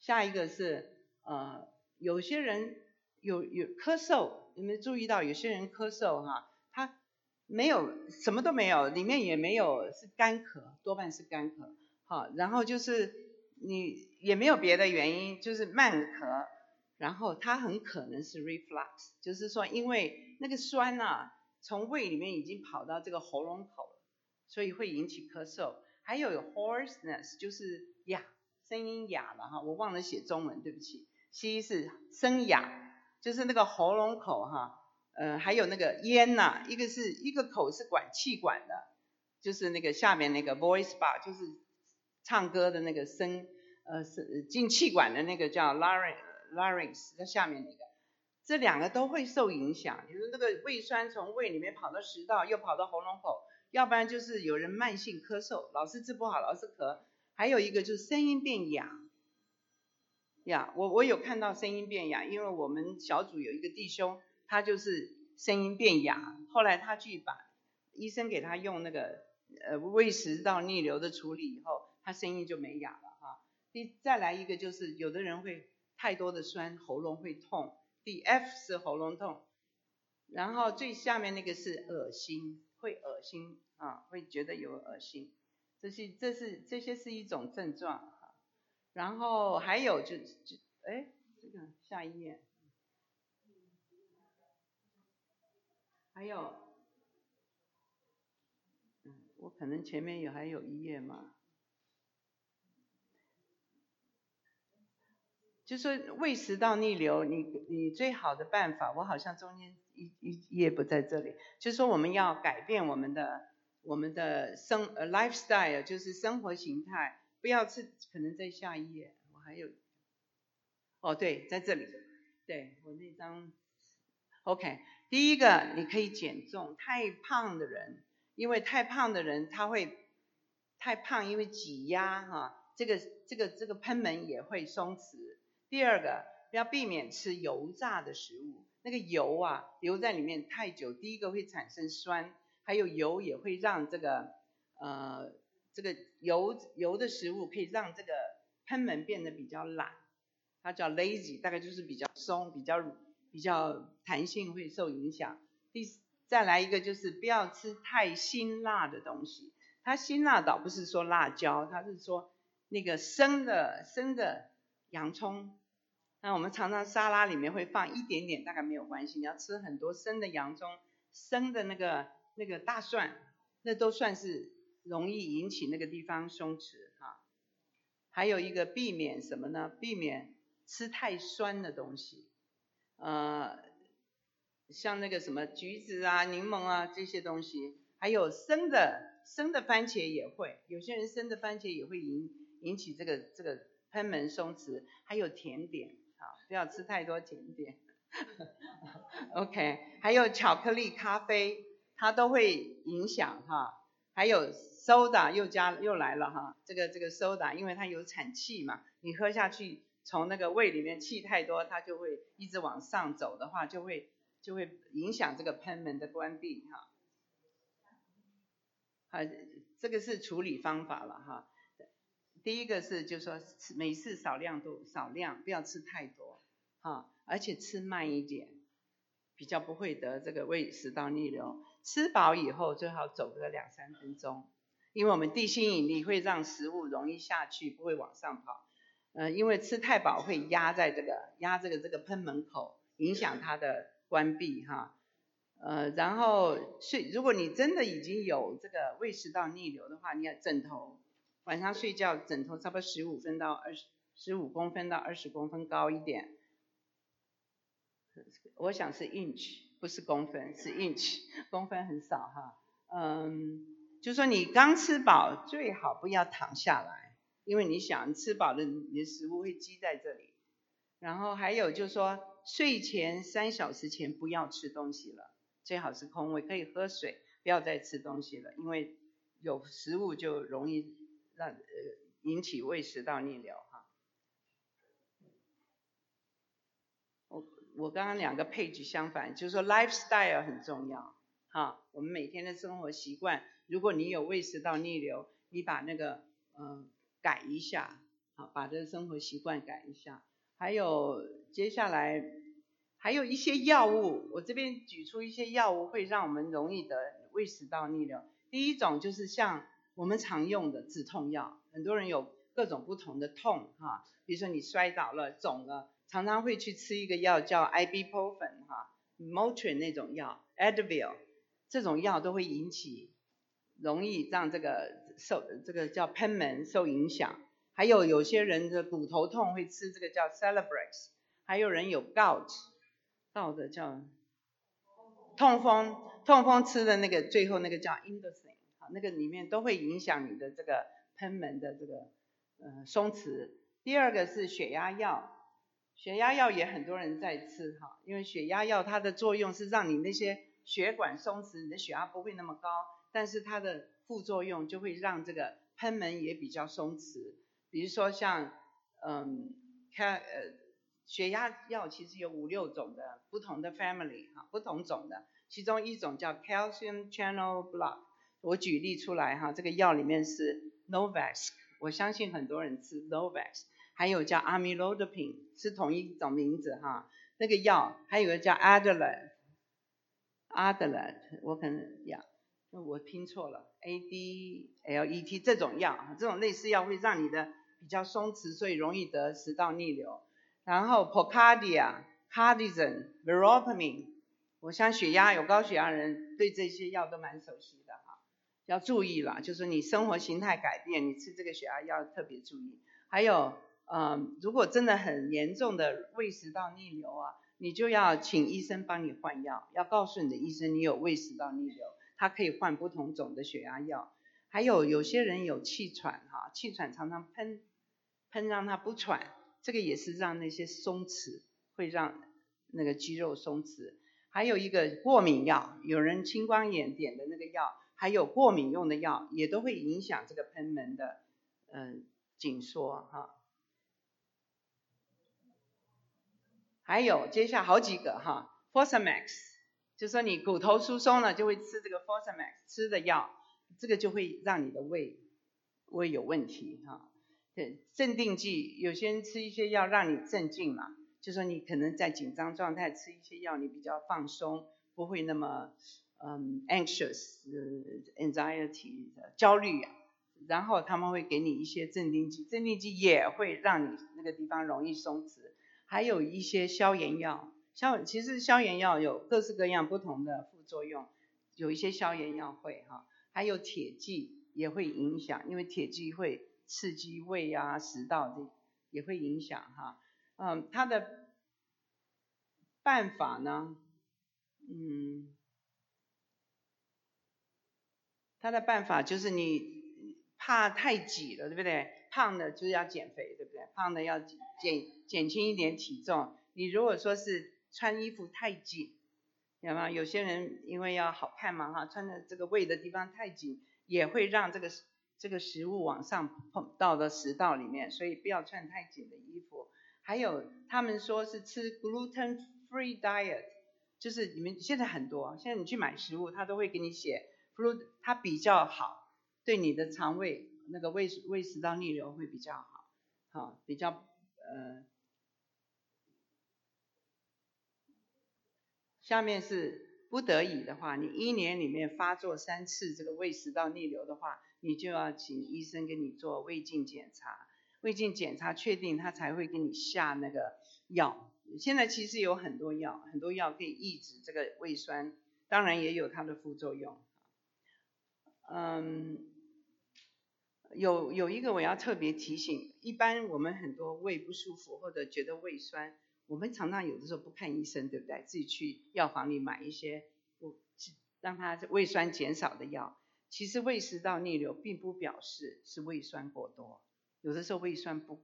下一个是呃，有些人有有咳嗽，有没有注意到有些人咳嗽哈，他没有什么都没有，里面也没有是干咳，多半是干咳，好，然后就是你也没有别的原因，就是慢咳，然后它很可能是 reflux，就是说因为那个酸呐，从胃里面已经跑到这个喉咙口了。所以会引起咳嗽，还有有 hoarseness，就是哑，声音哑了哈，我忘了写中文，对不起。西医是声哑，就是那个喉咙口哈，呃，还有那个咽呐，一个是一个口是管气管的，就是那个下面那个 voice bar，就是唱歌的那个声，呃，是进气管的那个叫 larynx，larynx 在下面那个，这两个都会受影响，就是那个胃酸从胃里面跑到食道，又跑到喉咙口。要不然就是有人慢性咳嗽，老是治不好，老是咳；还有一个就是声音变哑，呀，我我有看到声音变哑，因为我们小组有一个弟兄，他就是声音变哑，后来他去把医生给他用那个呃胃食道逆流的处理以后，他声音就没哑了哈。第再来一个就是有的人会太多的酸，喉咙会痛。第 F 是喉咙痛，然后最下面那个是恶心。会恶心啊，会觉得有恶心，这些这是这些是一种症状哈。然后还有就就哎，这个下一页，还有，我可能前面有还有一页嘛。就是说胃食道逆流，你你最好的办法，我好像中间一一页不在这里，就是说我们要改变我们的我们的生呃 lifestyle，就是生活形态，不要吃，可能在下一页，我还有，哦对，在这里，对我那张，OK，第一个你可以减重，太胖的人，因为太胖的人他会太胖，因为挤压哈，这个这个这个喷门也会松弛。第二个要避免吃油炸的食物，那个油啊留在里面太久，第一个会产生酸，还有油也会让这个呃这个油油的食物可以让这个喷门变得比较懒，它叫 lazy，大概就是比较松，比较比较弹性会受影响。第再来一个就是不要吃太辛辣的东西，它辛辣倒不是说辣椒，它是说那个生的生的。洋葱，那我们常常沙拉里面会放一点点，大概没有关系。你要吃很多生的洋葱、生的那个那个大蒜，那都算是容易引起那个地方松弛哈。还有一个避免什么呢？避免吃太酸的东西，呃，像那个什么橘子啊、柠檬啊这些东西，还有生的生的番茄也会，有些人生的番茄也会引引起这个这个。喷门松弛，还有甜点，不要吃太多甜点。OK，还有巧克力、咖啡，它都会影响哈。还有 soda 又加又来了哈，这个这个 soda，因为它有产气嘛，你喝下去，从那个胃里面气太多，它就会一直往上走的话，就会就会影响这个喷门的关闭哈。好，这个是处理方法了哈。第一个是，就说每次少量都少量，不要吃太多，啊，而且吃慢一点，比较不会得这个胃食道逆流。吃饱以后最好走个两三分钟，因为我们地心引力会让食物容易下去，不会往上跑。呃，因为吃太饱会压在这个压这个这个喷门口，影响它的关闭哈。呃，然后睡，如果你真的已经有这个胃食道逆流的话，你要枕头。晚上睡觉，枕头差不多十五分到二十十五公分到二十公分高一点，我想是 inch，不是公分，是 inch，公分很少哈。嗯，就说你刚吃饱，最好不要躺下来，因为你想吃饱了，你的食物会积在这里。然后还有就是说，睡前三小时前不要吃东西了，最好是空胃，可以喝水，不要再吃东西了，因为有食物就容易。让呃引起胃食道逆流哈。我刚刚两个配置相反，就是说 lifestyle 很重要哈。我们每天的生活习惯，如果你有胃食道逆流，你把那个嗯改一下，好，把这个生活习惯改一下。还有接下来还有一些药物，我这边举出一些药物会让我们容易得胃食道逆流。第一种就是像。我们常用的止痛药，很多人有各种不同的痛哈，比如说你摔倒了、肿了，常常会去吃一个药叫 ibuprofen 哈，Motrin 那种药，Advil 这种药都会引起，容易让这个受这个叫喷门受影响。还有有些人的骨头痛会吃这个叫 Celebrex，还有人有 gout 到的叫痛风，痛风吃的那个最后那个叫 i n d o c i n 好。那个里面都会影响你的这个喷门的这个呃松弛。第二个是血压药，血压药也很多人在吃哈，因为血压药它的作用是让你那些血管松弛，你的血压不会那么高，但是它的副作用就会让这个喷门也比较松弛。比如说像嗯，开呃血压药其实有五六种的不同的 family 哈，不同种的，其中一种叫 calcium channel block。我举例出来哈，这个药里面是 Novax，我相信很多人吃 Novax，还有叫 Amlodipine，是同一种名字哈。那个药还有个叫 Adalat，Adalat，我可能呀，我拼错了，A D L E T 这种药，这种类似药会让你的比较松弛，所以容易得食道逆流。然后 Pocadia、Cardizem、Veropamine，我像血压有高血压人对这些药都蛮熟悉的。要注意了，就是你生活形态改变，你吃这个血压药特别注意。还有嗯，如果真的很严重的胃食道逆流啊，你就要请医生帮你换药，要告诉你的医生你有胃食道逆流，他可以换不同种的血压药。还有有些人有气喘哈，气喘常常喷喷让他不喘，这个也是让那些松弛，会让那个肌肉松弛。还有一个过敏药，有人青光眼点的那个药，还有过敏用的药，也都会影响这个喷门的嗯紧缩哈。还有接下好几个哈，Fosamax，就说你骨头疏松了，就会吃这个 Fosamax 吃的药。这个就会让你的胃胃有问题哈。对，镇定剂，有些人吃一些药让你镇静嘛，就说你可能在紧张状态吃一些药，你比较放松，不会那么嗯 anxious anxiety 焦虑啊。然后他们会给你一些镇定剂，镇定剂也会让你那个地方容易松弛。还有一些消炎药，消其实消炎药有各式各样不同的副作用，有一些消炎药会哈。还有铁剂也会影响，因为铁剂会刺激胃啊、食道的，也会影响哈。嗯，它的办法呢，嗯，它的办法就是你怕太挤了，对不对？胖的就是要减肥，对不对？胖的要减减减轻一点体重。你如果说是穿衣服太紧。有吗？有些人因为要好看嘛哈，穿的这个胃的地方太紧，也会让这个这个食物往上碰到的食道里面，所以不要穿太紧的衣服。还有他们说是吃 gluten free diet，就是你们现在很多，现在你去买食物，他都会给你写 f r u i t 它比较好，对你的肠胃那个胃胃食道逆流会比较好，好比较呃。下面是不得已的话，你一年里面发作三次这个胃食道逆流的话，你就要请医生给你做胃镜检查，胃镜检查确定他才会给你下那个药。现在其实有很多药，很多药可以抑制这个胃酸，当然也有它的副作用。嗯，有有一个我要特别提醒，一般我们很多胃不舒服或者觉得胃酸。我们常常有的时候不看医生，对不对？自己去药房里买一些不让他胃酸减少的药。其实胃食道逆流并不表示是胃酸过多，有的时候胃酸不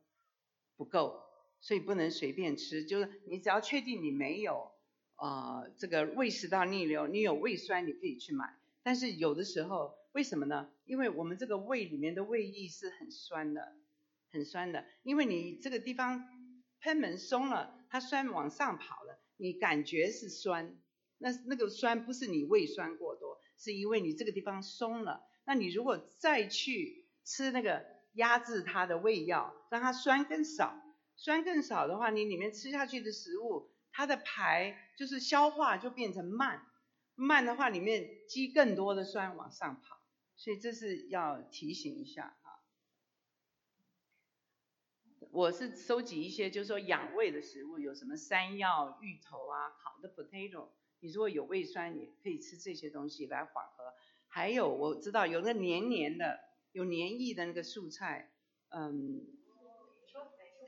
不够，所以不能随便吃。就是你只要确定你没有呃这个胃食道逆流，你有胃酸，你可以去买。但是有的时候为什么呢？因为我们这个胃里面的胃液是很酸的，很酸的，因为你这个地方喷门松了。它酸往上跑了，你感觉是酸，那那个酸不是你胃酸过多，是因为你这个地方松了。那你如果再去吃那个压制它的胃药，让它酸更少，酸更少的话，你里面吃下去的食物，它的排就是消化就变成慢，慢的话里面积更多的酸往上跑，所以这是要提醒一下哈。我是收集一些，就是说养胃的食物，有什么山药、芋头啊，烤的 potato。你如果有胃酸，也可以吃这些东西来缓和。还有我知道有那黏黏的、有黏液的那个素菜，嗯，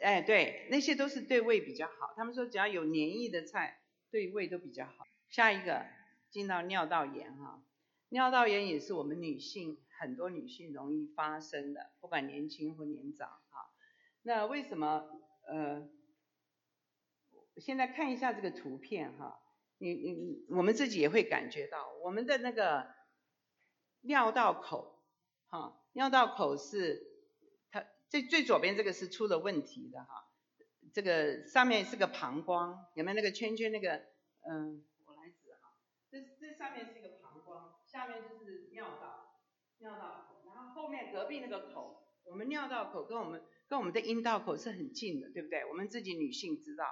哎对，那些都是对胃比较好。他们说只要有黏液的菜，对胃都比较好。下一个进到尿道炎哈，尿道炎也是我们女性很多女性容易发生的，不管年轻或年长哈。那为什么呃？现在看一下这个图片哈，你你你我们自己也会感觉到，我们的那个尿道口哈，尿道口是它最最左边这个是出了问题的哈，这个上面是个膀胱，有没有那个圈圈那个嗯？我来指哈，这这上面是一个，下面就是尿道，尿道口，然后后面隔壁那个口，我们尿道口跟我们。跟我们的阴道口是很近的，对不对？我们自己女性知道，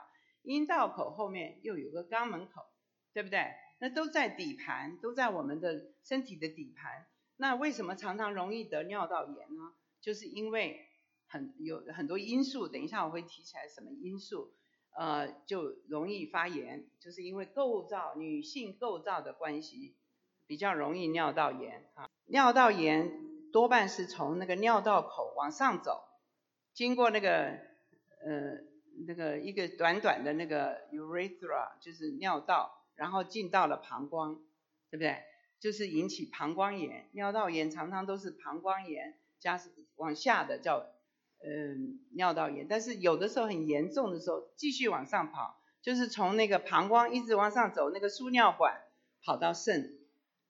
阴道口后面又有个肛门口，对不对？那都在底盘，都在我们的身体的底盘。那为什么常常容易得尿道炎呢？就是因为很有很多因素，等一下我会提起来什么因素，呃，就容易发炎，就是因为构造女性构造的关系，比较容易尿道炎啊。尿道炎多半是从那个尿道口往上走。经过那个呃那个一个短短的那个 urethra 就是尿道，然后进到了膀胱，对不对？就是引起膀胱炎，尿道炎常常都是膀胱炎加往下的叫嗯尿道炎，但是有的时候很严重的时候继续往上跑，就是从那个膀胱一直往上走，那个输尿管跑到肾，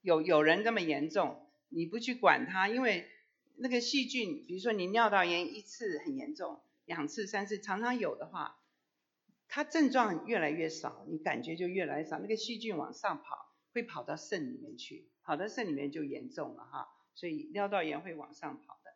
有有人这么严重，你不去管它，因为那个细菌，比如说你尿道炎一次很严重，两次三次常常有的话，它症状越来越少，你感觉就越来越少，那个细菌往上跑。会跑到肾里面去，跑到肾里面就严重了哈，所以尿道炎会往上跑的。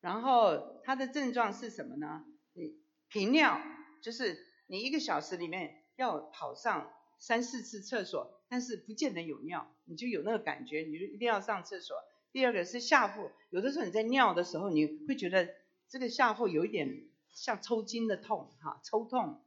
然后它的症状是什么呢？你频尿，就是你一个小时里面要跑上三四次厕所，但是不见得有尿，你就有那个感觉，你就一定要上厕所。第二个是下腹，有的时候你在尿的时候，你会觉得这个下腹有一点像抽筋的痛哈，抽痛。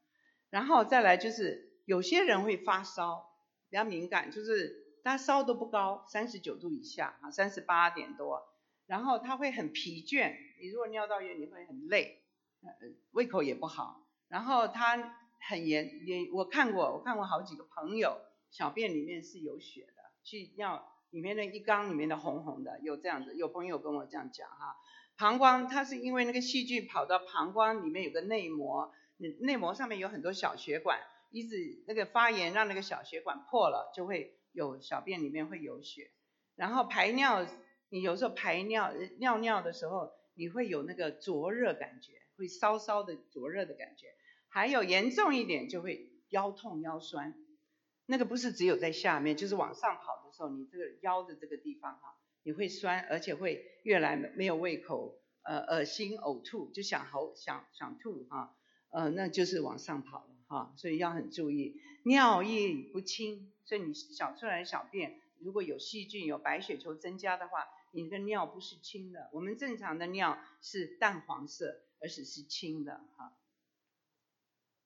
然后再来就是有些人会发烧。比较敏感，就是他烧都不高，三十九度以下啊，三十八点多，然后他会很疲倦，你如果尿道炎你会很累，呃，胃口也不好，然后他很严，也我看过，我看过好几个朋友小便里面是有血的，去尿里面的一缸里面的红红的，有这样子，有朋友跟我这样讲哈，膀胱它是因为那个细菌跑到膀胱里面有个内膜，内膜上面有很多小血管。一直那个发炎让那个小血管破了，就会有小便里面会有血，然后排尿，你有时候排尿尿尿的时候，你会有那个灼热感觉，会稍稍的灼热的感觉，还有严重一点就会腰痛腰酸，那个不是只有在下面，就是往上跑的时候，你这个腰的这个地方哈，你会酸，而且会越来没有胃口，呃，恶心呕吐，就想吼想想吐哈，呃，那就是往上跑了。哈，所以要很注意，尿液不清，所以你小出来小便如果有细菌、有白血球增加的话，你的尿不是清的。我们正常的尿是淡黄色，而且是清的哈。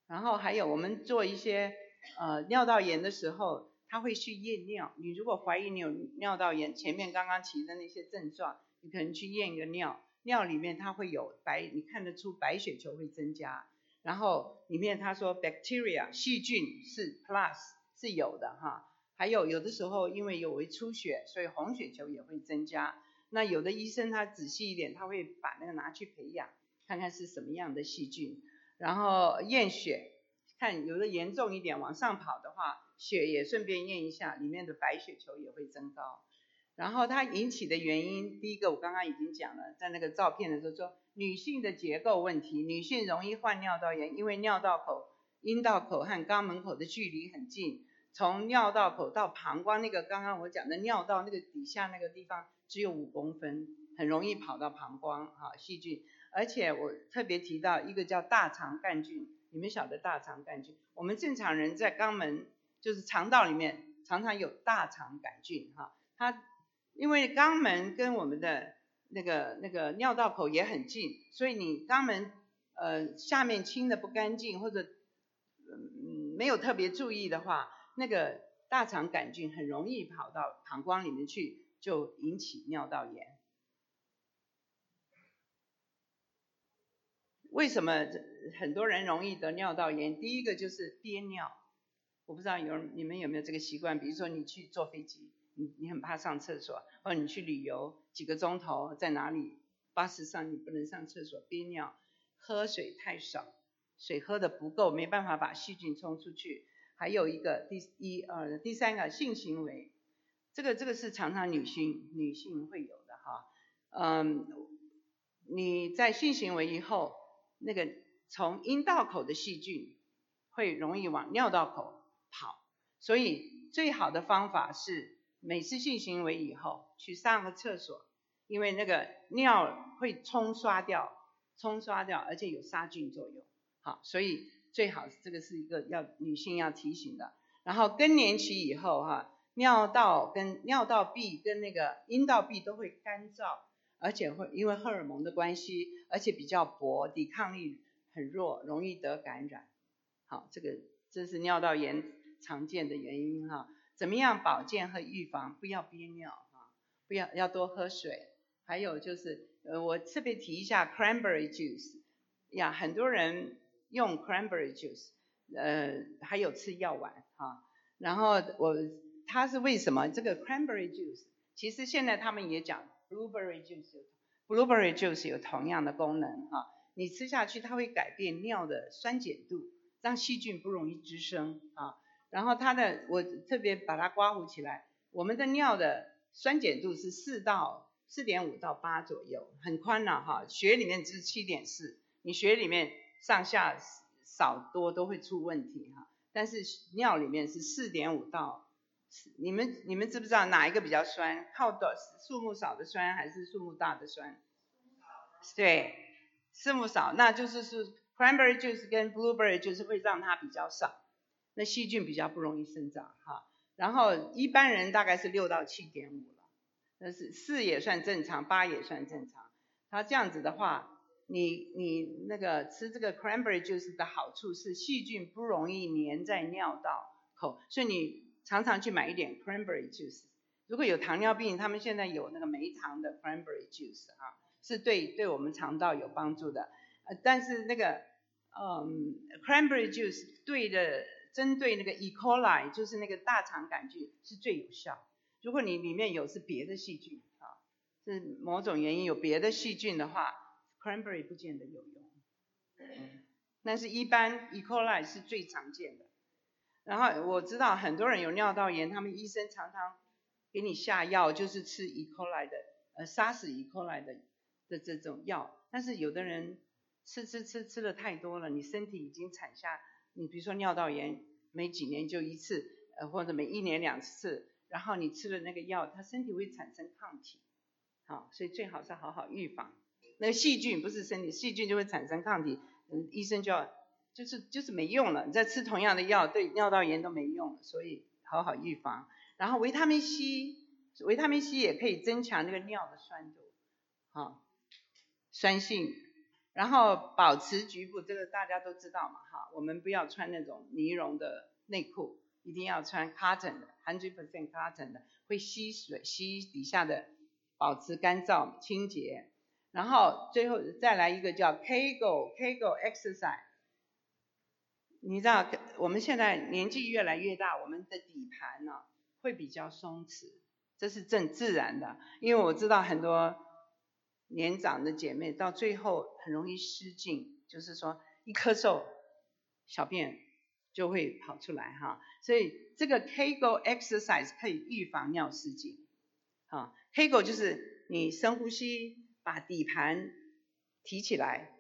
然后还有我们做一些呃尿道炎的时候，他会去验尿。你如果怀疑你有尿道炎，前面刚刚提的那些症状，你可能去验一个尿，尿里面它会有白，你看得出白血球会增加。然后里面他说 bacteria 细菌是 plus 是有的哈，还有有的时候因为有为出血，所以红血球也会增加。那有的医生他仔细一点，他会把那个拿去培养，看看是什么样的细菌。然后验血，看有的严重一点往上跑的话，血也顺便验一下，里面的白血球也会增高。然后它引起的原因，第一个我刚刚已经讲了，在那个照片的时候说。女性的结构问题，女性容易患尿道炎，因为尿道口、阴道口和肛门口的距离很近，从尿道口到膀胱那个刚刚我讲的尿道那个底下那个地方只有五公分，很容易跑到膀胱哈细菌，而且我特别提到一个叫大肠杆菌，你们晓得大肠杆菌？我们正常人在肛门就是肠道里面常常有大肠杆菌哈，它因为肛门跟我们的那个那个尿道口也很近，所以你肛门呃下面清的不干净或者嗯没有特别注意的话，那个大肠杆菌很容易跑到膀胱里面去，就引起尿道炎。为什么很多人容易得尿道炎？第一个就是憋尿，我不知道有你们有没有这个习惯，比如说你去坐飞机。你你很怕上厕所，或者你去旅游几个钟头在哪里，巴士上你不能上厕所憋尿，喝水太少，水喝的不够，没办法把细菌冲出去。还有一个第一二第三个性行为，这个这个是常常女性女性会有的哈，嗯，你在性行为以后，那个从阴道口的细菌会容易往尿道口跑，所以最好的方法是。每次性行为以后去上个厕所，因为那个尿会冲刷掉，冲刷掉，而且有杀菌作用。好，所以最好这个是一个要女性要提醒的。然后更年期以后哈，尿道跟尿道壁跟那个阴道壁都会干燥，而且会因为荷尔蒙的关系，而且比较薄，抵抗力很弱，容易得感染。好，这个这是尿道炎常见的原因哈。怎么样保健和预防？不要憋尿啊，不要要多喝水。还有就是，呃，我特别提一下 cranberry juice 呀，很多人用 cranberry juice，呃，还有吃药丸哈。然后我它是为什么这个 cranberry juice？其实现在他们也讲 blueberry juice，blueberry juice 有同样的功能哈。你吃下去它会改变尿的酸碱度，让细菌不容易滋生啊。然后它的我特别把它刮胡起来，我们的尿的酸碱度是四到四点五到八左右，很宽了哈。血里面只是七点四，你血里面上下少多都会出问题哈。但是尿里面是四点五到，你们你们知不知道哪一个比较酸？靠的树木少的酸还是树木大的酸？对，树木少，那就是是 cranberry juice 跟 blueberry juice 会让它比较少。那细菌比较不容易生长哈，然后一般人大概是六到七点五了，那是四也算正常，八也算正常。它这样子的话，你你那个吃这个 cranberry juice 的好处是细菌不容易粘在尿道口，所以你常常去买一点 cranberry juice。如果有糖尿病，他们现在有那个没糖的 cranberry juice 啊，是对对我们肠道有帮助的。呃，但是那个嗯 cranberry juice 对的。针对那个 E. coli，就是那个大肠杆菌是最有效。如果你里面有是别的细菌啊，是某种原因有别的细菌的话，cranberry 不见得有用。嗯，但是一般 E. coli 是最常见的。然后我知道很多人有尿道炎，他们医生常常给你下药，就是吃 E. coli 的，呃，杀死 E. coli 的的这种药。但是有的人吃吃吃吃的太多了，你身体已经产下。你比如说尿道炎，每几年就一次，呃或者每一年两次，然后你吃了那个药，它身体会产生抗体，好，所以最好是好好预防。那个细菌不是身体细菌就会产生抗体，嗯，医生就要就是就是没用了，你再吃同样的药对尿道炎都没用了，所以好好预防。然后维他命 C，维他命 C 也可以增强那个尿的酸度，好，酸性。然后保持局部，这个大家都知道嘛，哈，我们不要穿那种尼绒的内裤，一定要穿 cotton 的，hundred percent cotton 的，会吸水，吸底下的，保持干燥清洁。然后最后再来一个叫 Kegel Kegel exercise，你知道我们现在年纪越来越大，我们的底盘呢会比较松弛，这是正自然的，因为我知道很多。年长的姐妹到最后很容易失禁，就是说一咳嗽，小便就会跑出来哈。所以这个 Kegel exercise 可以预防尿失禁。哈，Kegel 就是你深呼吸，把底盘提起来，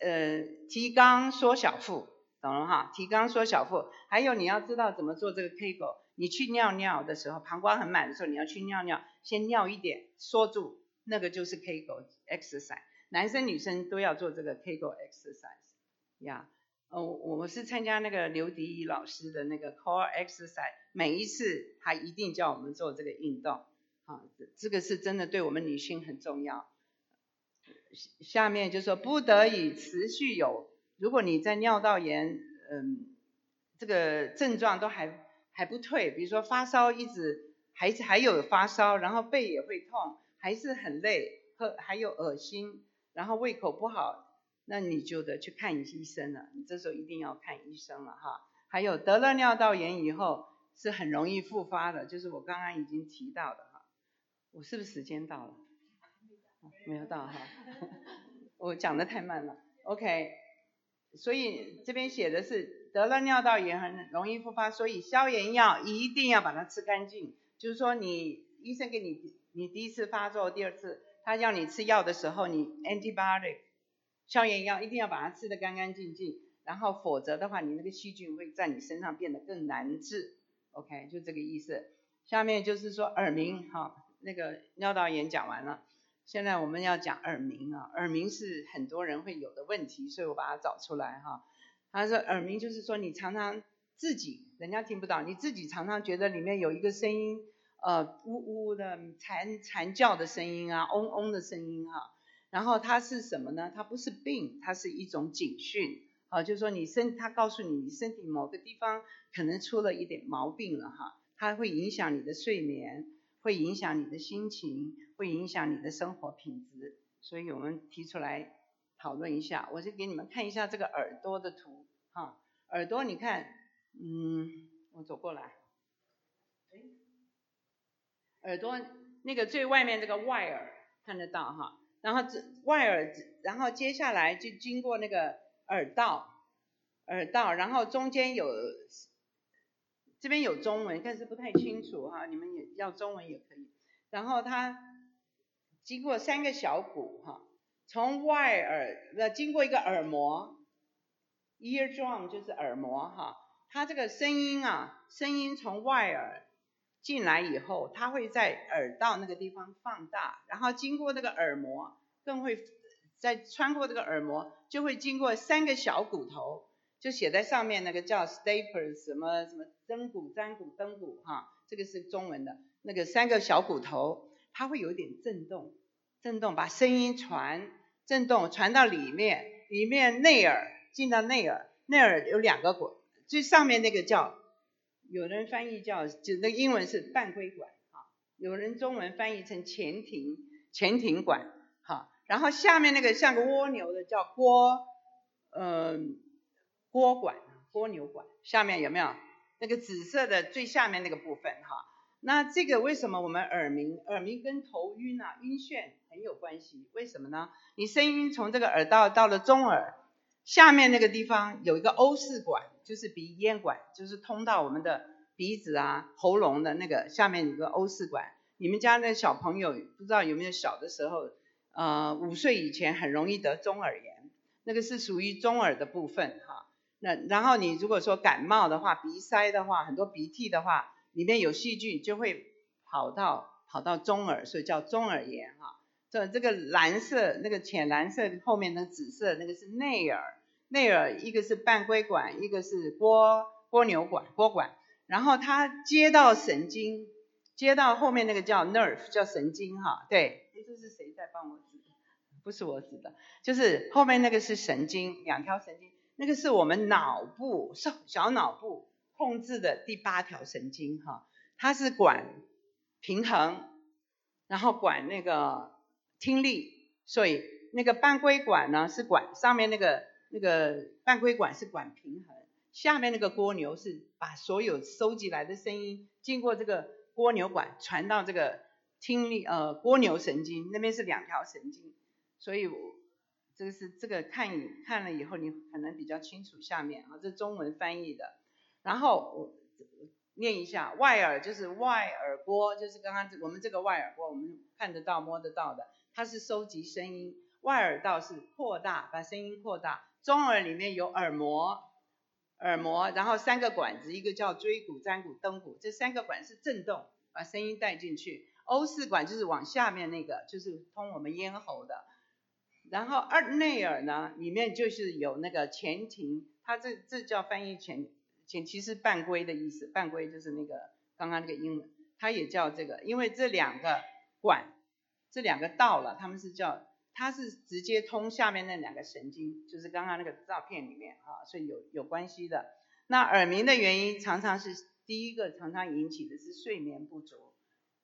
呃，提肛缩小腹，懂了哈？提肛缩小腹。还有你要知道怎么做这个 Kegel，你去尿尿的时候，膀胱很满的时候，你要去尿尿，先尿一点，缩住。那个就是 Kegel exercise，男生女生都要做这个 Kegel exercise，呀，呃，我是参加那个刘迪仪老师的那个 core exercise，每一次他一定叫我们做这个运动，啊，这个是真的对我们女性很重要。下面就说不得已持续有，如果你在尿道炎，嗯，这个症状都还还不退，比如说发烧一直还还有发烧，然后背也会痛。还是很累，和还有恶心，然后胃口不好，那你就得去看医生了。你这时候一定要看医生了哈。还有得了尿道炎以后是很容易复发的，就是我刚刚已经提到的哈。我是不是时间到了？没有到哈。我讲的太慢了。OK，所以这边写的是得了尿道炎很容易复发，所以消炎药一定要把它吃干净。就是说你医生给你。你第一次发作，第二次他要你吃药的时候，你 antibiotic 消炎药一定要把它吃的干干净净，然后否则的话，你那个细菌会在你身上变得更难治。OK，就这个意思。下面就是说耳鸣，哈，那个尿道炎讲完了，现在我们要讲耳鸣啊，耳鸣是很多人会有的问题，所以我把它找出来哈。他说耳鸣就是说你常常自己人家听不到，你自己常常觉得里面有一个声音。呃，呜呜的惨惨叫的声音啊，嗡嗡的声音哈，然后它是什么呢？它不是病，它是一种警讯，啊，就是说你身，它告诉你你身体某个地方可能出了一点毛病了哈，它会影响你的睡眠，会影响你的心情，会影响你的生活品质，所以我们提出来讨论一下。我就给你们看一下这个耳朵的图哈，耳朵你看，嗯，我走过来，耳朵那个最外面这个外耳看得到哈，然后这外耳，然后接下来就经过那个耳道，耳道，然后中间有。这边有中文，但是不太清楚哈，你们也要中文也可以。然后它经过三个小骨哈，从外耳呃经过一个耳膜，eardrum 就是耳膜哈，它这个声音啊，声音从外耳进来以后，它会在耳道那个地方放大，然后经过那个耳膜，更会再穿过这个耳膜，就会经过三个小骨头。就写在上面那个叫 staples 什么什么针骨、粘骨、灯骨哈，这个是中文的那个三个小骨头，它会有点震动，震动把声音传，震动传到里面，里面内耳进到内耳，内耳有两个管，最上面那个叫，有人翻译叫就那英文是半规管哈，有人中文翻译成前庭前庭管哈，然后下面那个像个蜗牛的叫郭，嗯。波管，波牛管，下面有没有那个紫色的最下面那个部分哈？那这个为什么我们耳鸣？耳鸣跟头晕啊、晕眩很有关系。为什么呢？你声音从这个耳道到了中耳，下面那个地方有一个欧式管，就是鼻咽管，就是通到我们的鼻子啊、喉咙的那个下面有个欧式管。你们家那小朋友不知道有没有小的时候，呃，五岁以前很容易得中耳炎，那个是属于中耳的部分哈。那然后你如果说感冒的话，鼻塞的话，很多鼻涕的话，里面有细菌就会跑到跑到中耳，所以叫中耳炎哈。这这个蓝色那个浅蓝色后面的紫色那个是内耳，内耳一个是半规管，一个是蜗蜗牛管蜗管，然后它接到神经，接到后面那个叫 nerve 叫神经哈，对，这是谁在帮我指？不是我指的，就是后面那个是神经，两条神经。那个是我们脑部小小脑部控制的第八条神经哈，它是管平衡，然后管那个听力，所以那个半规管呢是管上面那个那个半规管是管平衡，下面那个蜗牛是把所有收集来的声音经过这个蜗牛管传到这个听力呃蜗牛神经那边是两条神经，所以我。这个是这个看看了以后，你可能比较清楚下面啊，这中文翻译的。然后我念一下，外耳就是外耳郭，就是刚刚我们这个外耳郭，我们看得到摸得到的，它是收集声音。外耳道是扩大，把声音扩大。中耳里面有耳膜，耳膜，然后三个管子，一个叫椎骨、粘骨、灯骨，这三个管是振动，把声音带进去。欧式管就是往下面那个，就是通我们咽喉的。然后二内耳呢，里面就是有那个前庭，它这这叫翻译前前，其实半规的意思，半规就是那个刚刚那个英文，它也叫这个，因为这两个管，这两个道了，他们是叫，它是直接通下面那两个神经，就是刚刚那个照片里面啊，所以有有关系的。那耳鸣的原因常常是第一个常常引起的是睡眠不足，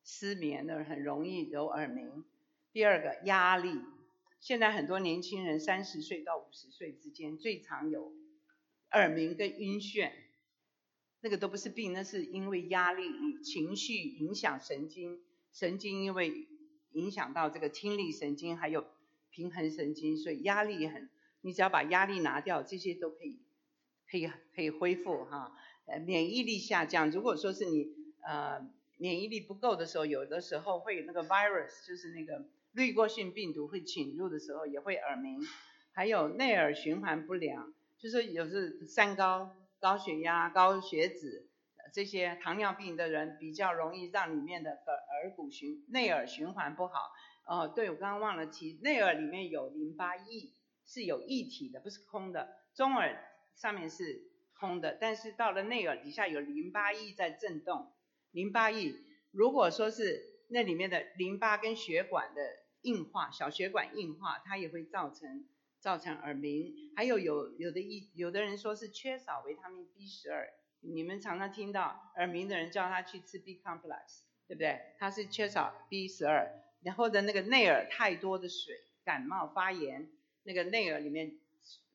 失眠的很容易有耳鸣，第二个压力。现在很多年轻人三十岁到五十岁之间最常有耳鸣跟晕眩，那个都不是病，那是因为压力、情绪影响神经，神经因为影响到这个听力神经还有平衡神经，所以压力很，你只要把压力拿掉，这些都可以可以可以恢复哈。呃，免疫力下降，如果说是你呃免疫力不够的时候，有的时候会有那个 virus 就是那个。滤过性病毒会侵入的时候也会耳鸣，还有内耳循环不良，就是有时三高、高血压、高血脂这些糖尿病的人比较容易让里面的耳耳骨循内耳循环不好。哦，对我刚刚忘了提，内耳里面有淋巴液是有液体的，不是空的。中耳上面是空的，但是到了内耳底下有淋巴液在震动。淋巴液如果说是那里面的淋巴跟血管的硬化，小血管硬化，它也会造成造成耳鸣。还有有有的一有的人说是缺少维他命 B 十二，你们常常听到耳鸣的人叫他去吃 B complex，对不对？他是缺少 B 十二，然后的那个内耳太多的水，感冒发炎，那个内耳里面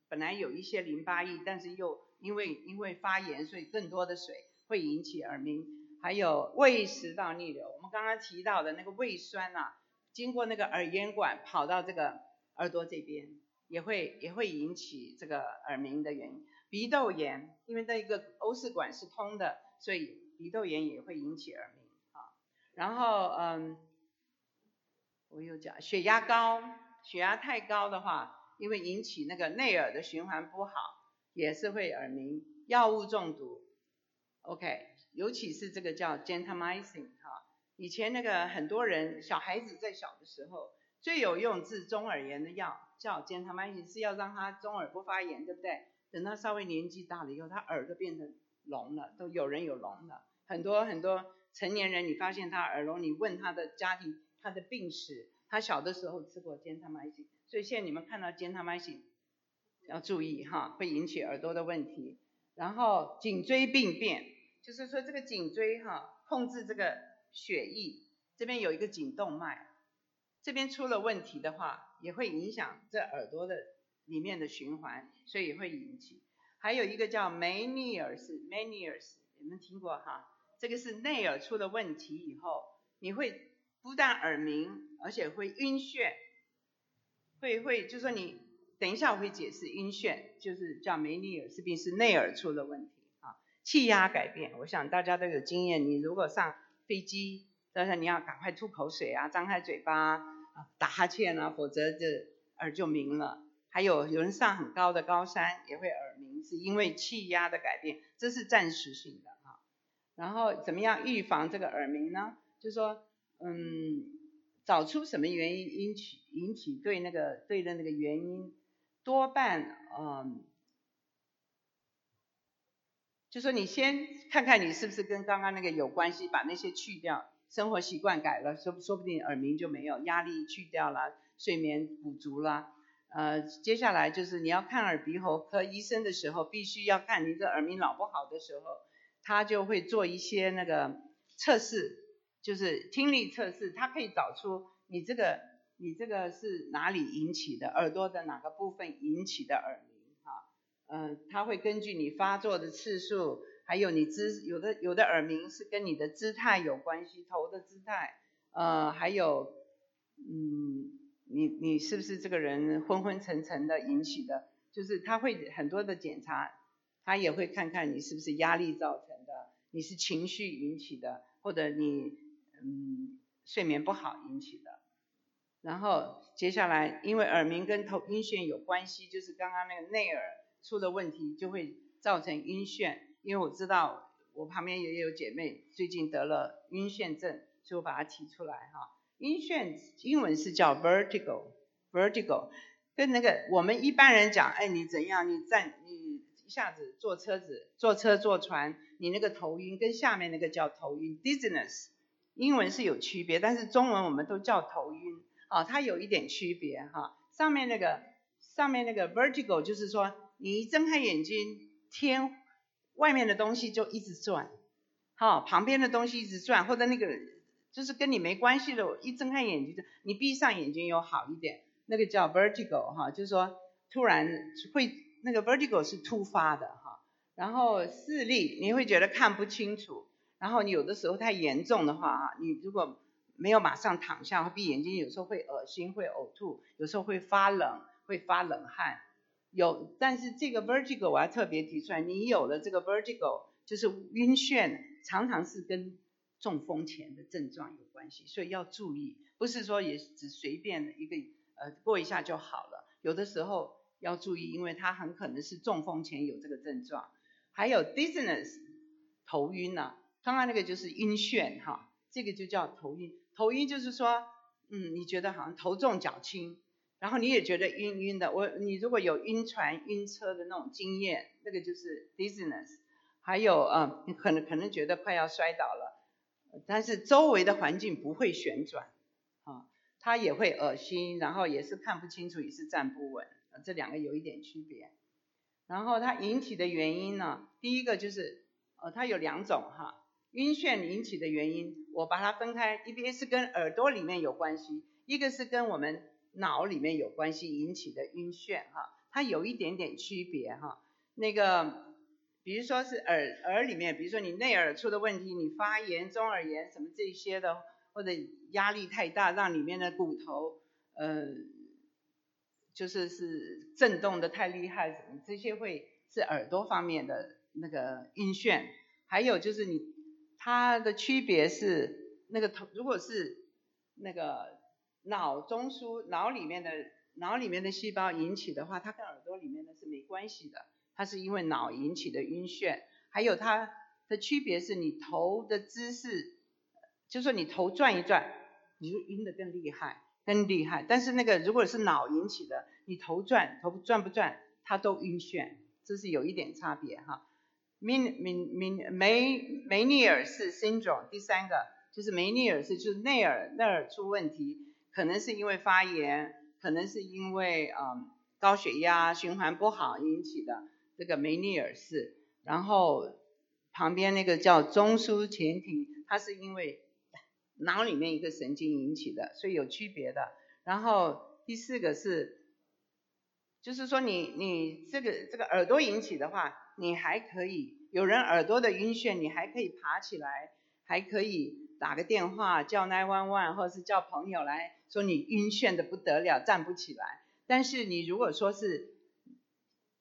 本来有一些淋巴液，但是又因为因为发炎，所以更多的水会引起耳鸣。还有胃食道逆流，我们刚刚提到的那个胃酸啊，经过那个耳咽管跑到这个耳朵这边，也会也会引起这个耳鸣的原因。鼻窦炎，因为那个欧式管是通的，所以鼻窦炎也会引起耳鸣啊。然后嗯，我又讲血压高，血压太高的话，因为引起那个内耳的循环不好，也是会耳鸣。药物中毒，OK，尤其是这个叫 gentamicin 哈，以前那个很多人小孩子在小的时候最有用治中耳炎的药叫 gentamicin，是要让他中耳不发炎，对不对？等他稍微年纪大了以后，他耳朵变成聋了，都有人有聋了。很多很多成年人，你发现他耳聋，你问他的家庭、他的病史，他小的时候吃过尖他麦辛，所以现在你们看到尖他麦辛要注意哈，会引起耳朵的问题。然后颈椎病变，就是说这个颈椎哈控制这个血液，这边有一个颈动脉，这边出了问题的话，也会影响这耳朵的。里面的循环，所以会引起。还有一个叫梅尼尔斯 （Meniere's），你们听过哈？这个是内耳出了问题以后，你会不但耳鸣，而且会晕眩，会会就说你等一下我会解释晕眩，就是叫梅尼尔斯病是内耳出了问题啊。气压改变，我想大家都有经验，你如果上飞机，但是你要赶快吐口水啊，张开嘴巴啊，打哈欠啊，否则这耳就鸣了。还有有人上很高的高山也会耳鸣，是因为气压的改变，这是暂时性的哈。然后怎么样预防这个耳鸣呢？就说，嗯，找出什么原因引起引起对那个对的那个原因，多半嗯，就说你先看看你是不是跟刚刚那个有关系，把那些去掉，生活习惯改了，说说不定耳鸣就没有，压力去掉了，睡眠补足了。呃，接下来就是你要看耳鼻喉科医生的时候，必须要看你这耳鸣老不好的时候，他就会做一些那个测试，就是听力测试，他可以找出你这个你这个是哪里引起的，耳朵的哪个部分引起的耳嗯，他会根据你发作的次数，还有你姿有的有的耳鸣是跟你的姿态有关系，头的姿态，呃，还有，嗯。你你是不是这个人昏昏沉沉的引起的？就是他会很多的检查，他也会看看你是不是压力造成的，你是情绪引起的，或者你嗯睡眠不好引起的。然后接下来，因为耳鸣跟头晕眩有关系，就是刚刚那个内耳出了问题，就会造成晕眩。因为我知道我旁边也有姐妹最近得了晕眩症，所以我把它提出来哈。晕眩英文是叫 vertigo，vertigo，跟那个我们一般人讲，哎，你怎样？你站，你一下子坐车子，坐车坐船，你那个头晕，跟下面那个叫头晕 dizziness，英文是有区别，但是中文我们都叫头晕，啊，它有一点区别哈。上面那个上面那个 vertigo 就是说，你一睁开眼睛，天外面的东西就一直转，好，旁边的东西一直转，或者那个。就是跟你没关系的，一睁开眼睛，你闭上眼睛有好一点，那个叫 vertigo 哈，就是说突然会那个 vertigo 是突发的哈，然后视力你会觉得看不清楚，然后你有的时候太严重的话哈，你如果没有马上躺下闭眼睛，有时候会恶心会呕吐，有时候会发冷会发冷汗，有但是这个 vertigo 我要特别提出来，你有了这个 vertigo 就是晕眩，常常是跟中风前的症状有关系，所以要注意，不是说也只随便一个呃过一下就好了，有的时候要注意，因为它很可能是中风前有这个症状。还有 dizziness 头晕呐，刚刚那个就是晕眩哈，这个就叫头晕。头晕就是说，嗯，你觉得好像头重脚轻，然后你也觉得晕晕的。我你如果有晕船晕车的那种经验，那个就是 dizziness。还有呃，你可能可能觉得快要摔倒了。但是周围的环境不会旋转，啊，他也会恶心，然后也是看不清楚，也是站不稳，这两个有一点区别。然后它引起的原因呢，第一个就是，呃，它有两种哈，晕眩引起的原因，我把它分开，一边是跟耳朵里面有关系，一个是跟我们脑里面有关系引起的晕眩哈，它有一点点区别哈。那个，比如说是耳耳里面，比如说你内耳出的问题，你发炎、中耳炎什么这些的，或者压力太大，让里面的骨头，呃，就是是震动的太厉害，什么这些会是耳朵方面的那个晕眩。还有就是你它的区别是那个头，如果是那个脑中枢脑里面的脑里面的细胞引起的话，它跟耳朵里面的是没关系的。它是因为脑引起的晕眩，还有它的区别是你头的姿势，就说你头转一转，你就晕得更厉害，更厉害。但是那个如果是脑引起的，你头转头转不转，它都晕眩，这是有一点差别哈。梅梅梅梅梅尼尔氏 syndrome 第三个就是梅尼尔氏，就是内耳内耳出问题，可能是因为发炎，可能是因为嗯高血压循环不好引起的。这个梅尼尔氏，然后旁边那个叫中枢前庭，它是因为脑里面一个神经引起的，所以有区别的。然后第四个是，就是说你你这个这个耳朵引起的话，你还可以有人耳朵的晕眩，你还可以爬起来，还可以打个电话叫 nine one one，或者是叫朋友来说你晕眩的不得了，站不起来。但是你如果说是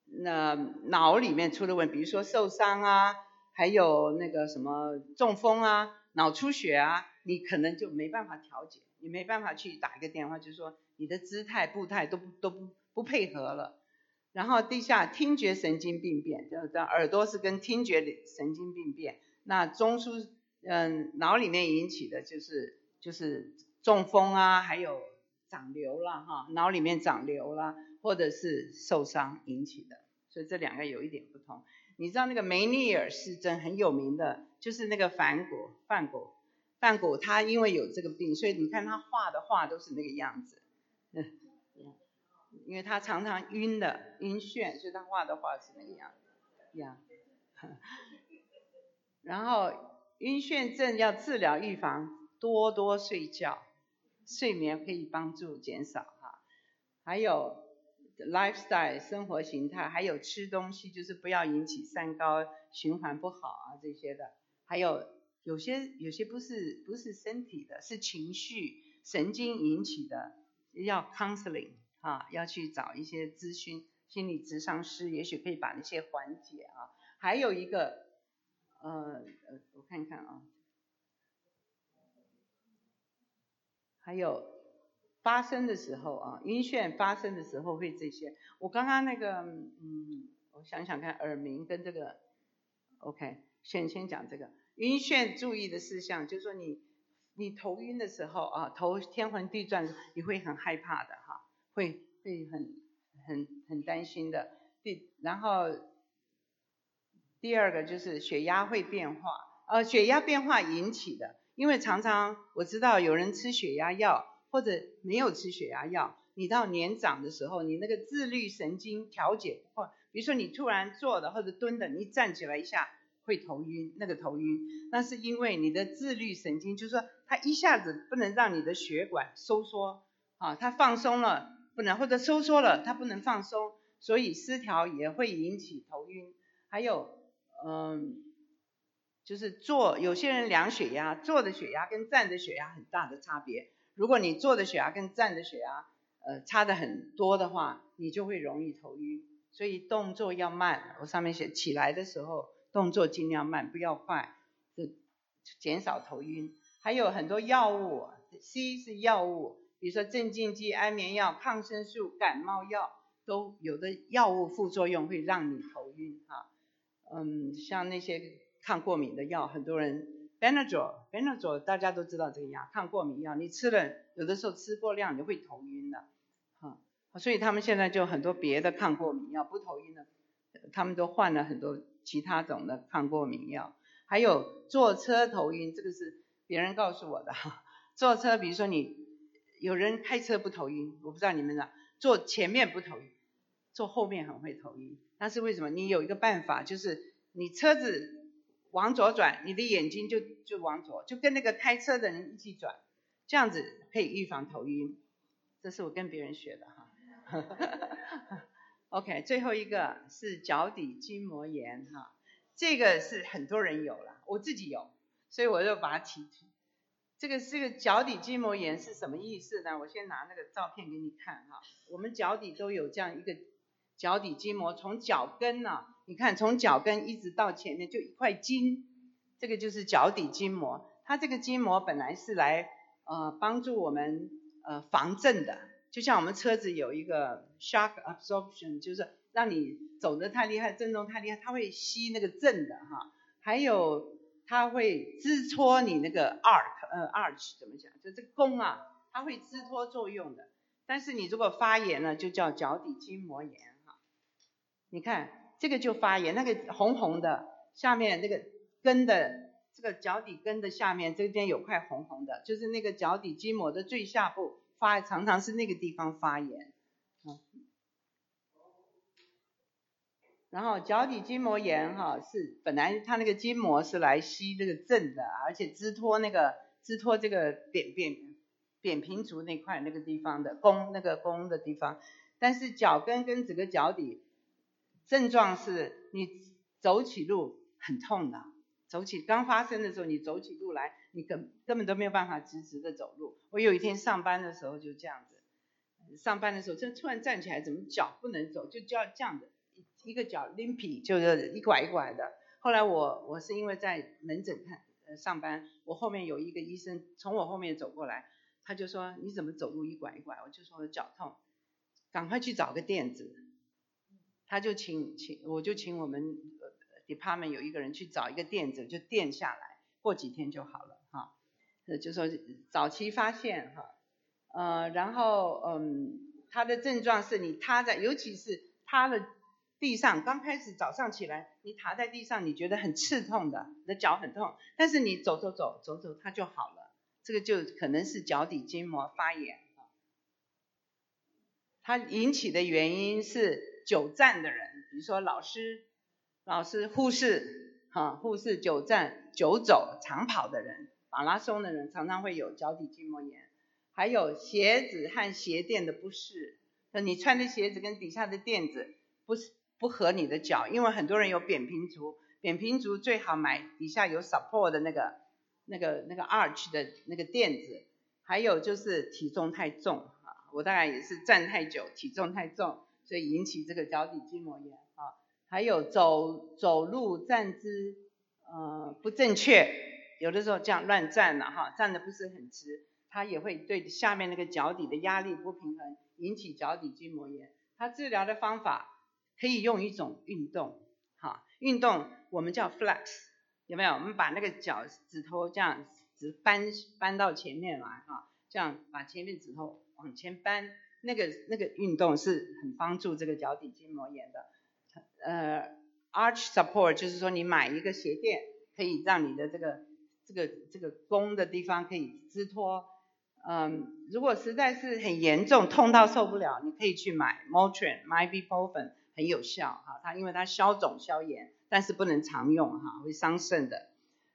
那脑里面出了问，比如说受伤啊，还有那个什么中风啊、脑出血啊，你可能就没办法调节，你没办法去打一个电话，就是说你的姿态、步态都不都不不配合了。然后地下听觉神经病变，就是耳朵是跟听觉神经病变。那中枢嗯脑里面引起的就是就是中风啊，还有长瘤了哈，脑里面长瘤了，或者是受伤引起的。所以这两个有一点不同。你知道那个梅尼尔氏症很有名的，就是那个梵谷，梵谷，梵谷他因为有这个病，所以你看他画的画都是那个样子。嗯，因为他常常晕的，晕眩，所以他画的画是那个样子。呀，然后晕眩症要治疗预防，多多睡觉，睡眠可以帮助减少哈。还有。lifestyle 生活形态，还有吃东西，就是不要引起三高，循环不好啊这些的。还有有些有些不是不是身体的，是情绪神经引起的，要 counseling 啊，要去找一些咨询心理咨商师，也许可以把那些缓解啊。还有一个呃呃，我看看啊，还有。发生的时候啊，晕眩发生的时候会这些。我刚刚那个，嗯，我想想看，耳鸣跟这个，OK，先先讲这个晕眩注意的事项，就是说你你头晕的时候啊，头天昏地转，你会很害怕的哈，会会很很很担心的。第然后第二个就是血压会变化，呃，血压变化引起的，因为常常我知道有人吃血压药。或者没有吃血压药，你到年长的时候，你那个自律神经调节或比如说你突然坐的或者蹲的，你站起来一下会头晕，那个头晕，那是因为你的自律神经，就是说它一下子不能让你的血管收缩啊，它放松了不能，或者收缩了它不能放松，所以失调也会引起头晕。还有嗯，就是坐，有些人量血压，坐的血压跟站的血压很大的差别。如果你坐的血压跟站的血压，呃，差的很多的话，你就会容易头晕。所以动作要慢，我上面写起来的时候动作尽量慢，不要快，就减少头晕。还有很多药物，C 是药物，比如说镇静剂、安眠药、抗生素、感冒药，都有的药物副作用会让你头晕哈。嗯，像那些抗过敏的药，很多人。Benadryl，Benadryl 大家都知道这个药，抗过敏药，你吃了有的时候吃过量你会头晕的，哈，所以他们现在就很多别的抗过敏药不头晕的，他们都换了很多其他种的抗过敏药，还有坐车头晕，这个是别人告诉我的哈，坐车比如说你有人开车不头晕，我不知道你们的，坐前面不头晕，坐后面很会头晕，那是为什么？你有一个办法就是你车子。往左转，你的眼睛就就往左，就跟那个开车的人一起转，这样子可以预防头晕。这是我跟别人学的哈。OK，最后一个是脚底筋膜炎哈，这个是很多人有了，我自己有，所以我就把它提提。这个这个脚底筋膜炎是什么意思呢？我先拿那个照片给你看哈。我们脚底都有这样一个脚底筋膜，从脚跟呢，你看从脚跟一直到前面就一块筋，这个就是脚底筋膜。它这个筋膜本来是来呃帮助我们呃防震的，就像我们车子有一个 shock absorption，就是让你走得太厉害，震动太厉害，它会吸那个震的哈。还有它会支托你那个 arc，呃 arch 怎么讲？就这个弓啊，它会支托作用的。但是你如果发炎了，就叫脚底筋膜炎。你看这个就发炎，那个红红的，下面那个根的这个脚底根的下面这边有块红红的，就是那个脚底筋膜的最下部发，常常是那个地方发炎。然后脚底筋膜炎哈是本来它那个筋膜是来吸这个震的，而且支托那个支托这个扁扁扁平足那块那个地方的弓那个弓的地方，但是脚跟跟整个脚底症状是你走起路很痛的，走起刚发生的时候你走起路来你根根本都没有办法直直的走路。我有一天上班的时候就这样子，上班的时候就突然站起来，怎么脚不能走，就叫这样的。一个脚 limpy 就是一拐一拐的。后来我我是因为在门诊看呃上班，我后面有一个医生从我后面走过来，他就说你怎么走路一拐一拐？我就说脚痛，赶快去找个垫子。他就请请我就请我们 department 有一个人去找一个垫子，就垫下来，过几天就好了哈。呃就说早期发现哈，呃然后嗯他的症状是你趴在，尤其是趴了。地上刚开始早上起来，你躺在地上，你觉得很刺痛的，你的脚很痛，但是你走走走走走，它就好了。这个就可能是脚底筋膜发炎它引起的原因是久站的人，比如说老师、老师、护士，哈，护士久站、久走、长跑的人，马拉松的人常常会有脚底筋膜炎。还有鞋子和鞋垫的不适，那你穿的鞋子跟底下的垫子不是。不合你的脚，因为很多人有扁平足，扁平足最好买底下有 support 的那个、那个、那个 arch 的那个垫子。还有就是体重太重啊，我大概也是站太久，体重太重，所以引起这个脚底筋膜炎啊。还有走走路站姿呃不正确，有的时候这样乱站了哈，站的不是很直，它也会对下面那个脚底的压力不平衡，引起脚底筋膜炎。它治疗的方法。可以用一种运动，哈，运动我们叫 flex，有没有？我们把那个脚趾头这样直搬搬到前面来，哈，这样把前面指头往前搬，那个那个运动是很帮助这个脚底筋膜炎的。呃，arch support 就是说你买一个鞋垫，可以让你的这个这个这个弓的地方可以支托。嗯，如果实在是很严重，痛到受不了，你可以去买 Motrin、Ibuprofen。很有效哈，它因为它消肿消炎，但是不能常用哈，会伤肾的。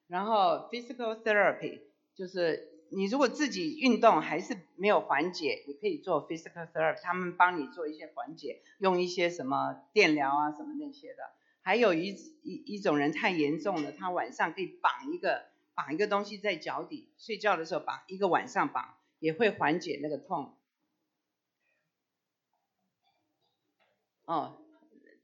然后 physical therapy 就是你如果自己运动还是没有缓解，你可以做 physical therapy，他们帮你做一些缓解，用一些什么电疗啊什么那些的。还有一一一种人太严重了，他晚上可以绑一个绑一个东西在脚底，睡觉的时候绑一个晚上绑，也会缓解那个痛。哦。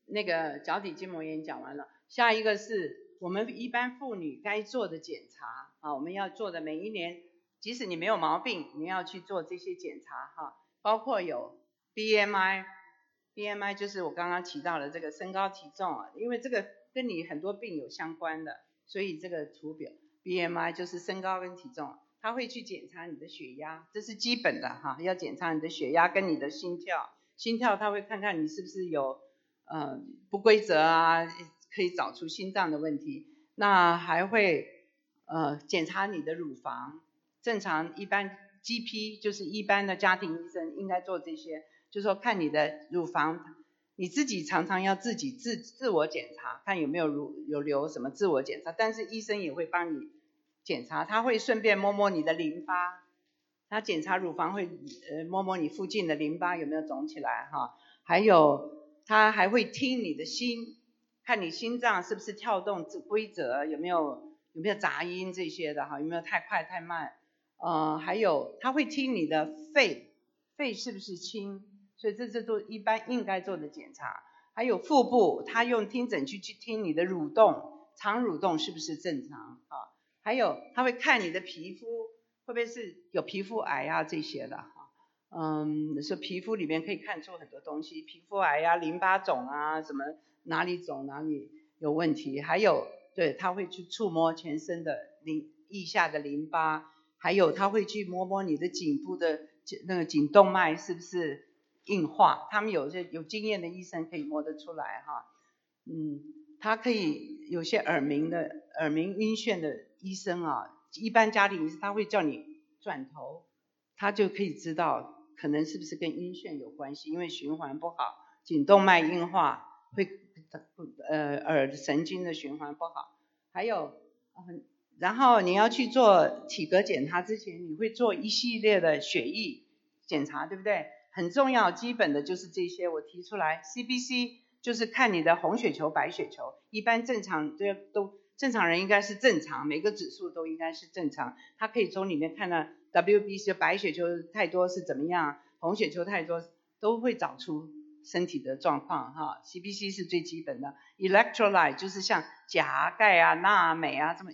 那个脚底筋膜炎讲完了，下一个是我们一般妇女该做的检查啊，我们要做的每一年，即使你没有毛病，你要去做这些检查哈，包括有 BMI，BMI 就是我刚刚提到的这个身高体重啊，因为这个跟你很多病有相关的，所以这个图表 BMI 就是身高跟体重，他会去检查你的血压，这是基本的哈，要检查你的血压跟你的心跳，心跳他会看看你是不是有。呃，不规则啊，可以找出心脏的问题。那还会呃检查你的乳房，正常一般 GP 就是一般的家庭医生应该做这些，就说看你的乳房，你自己常常要自己自自我检查，看有没有乳有瘤什么自我检查。但是医生也会帮你检查，他会顺便摸摸你的淋巴，他检查乳房会呃摸摸你附近的淋巴有没有肿起来哈，还有他还会听你的心，看你心脏是不是跳动规则，有没有有没有杂音这些的哈，有没有太快太慢，呃还有他会听你的肺，肺是不是轻，所以这这都一般应该做的检查。还有腹部，他用听诊器去听你的蠕动，肠蠕动是不是正常啊？还有他会看你的皮肤，会不会是有皮肤癌啊这些的哈？嗯，说皮肤里面可以看出很多东西，皮肤癌呀、淋巴肿啊，什么哪里肿哪里有问题？还有，对他会去触摸全身的淋腋下的淋巴，还有他会去摸摸你的颈部的那个颈动脉是不是？硬化，他们有些有经验的医生可以摸得出来哈，嗯，他可以有些耳鸣的耳鸣晕眩的医生啊，一般家庭医生他会叫你转头，他就可以知道可能是不是跟晕眩有关系，因为循环不好，颈动脉硬化会呃耳神经的循环不好，还有嗯，然后你要去做体格检查之前，你会做一系列的血液检查，对不对？很重要，基本的就是这些，我提出来。CBC 就是看你的红血球、白血球，一般正常都都正常人应该是正常，每个指数都应该是正常。它可以从里面看到 WBC 白血球太多是怎么样，红血球太多都会找出身体的状况哈。CBC 是最基本的，Electrolyte 就是像钾、钙啊、钠、镁啊这么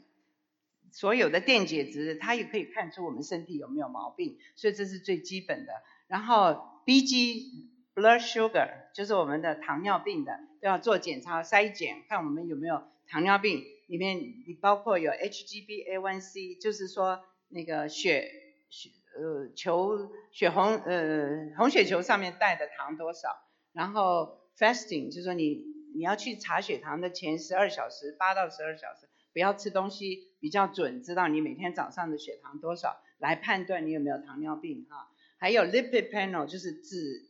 所有的电解质，它也可以看出我们身体有没有毛病，所以这是最基本的。然后 B G blood sugar 就是我们的糖尿病的都要做检查筛检，看我们有没有糖尿病。里面你包括有 H G B A 1 C，就是说那个血血呃球血红呃红血球上面带的糖多少。然后 fasting 就是说你你要去查血糖的前十二小时，八到十二小时不要吃东西，比较准知道你每天早上的血糖多少，来判断你有没有糖尿病哈。还有 lipid panel 就是脂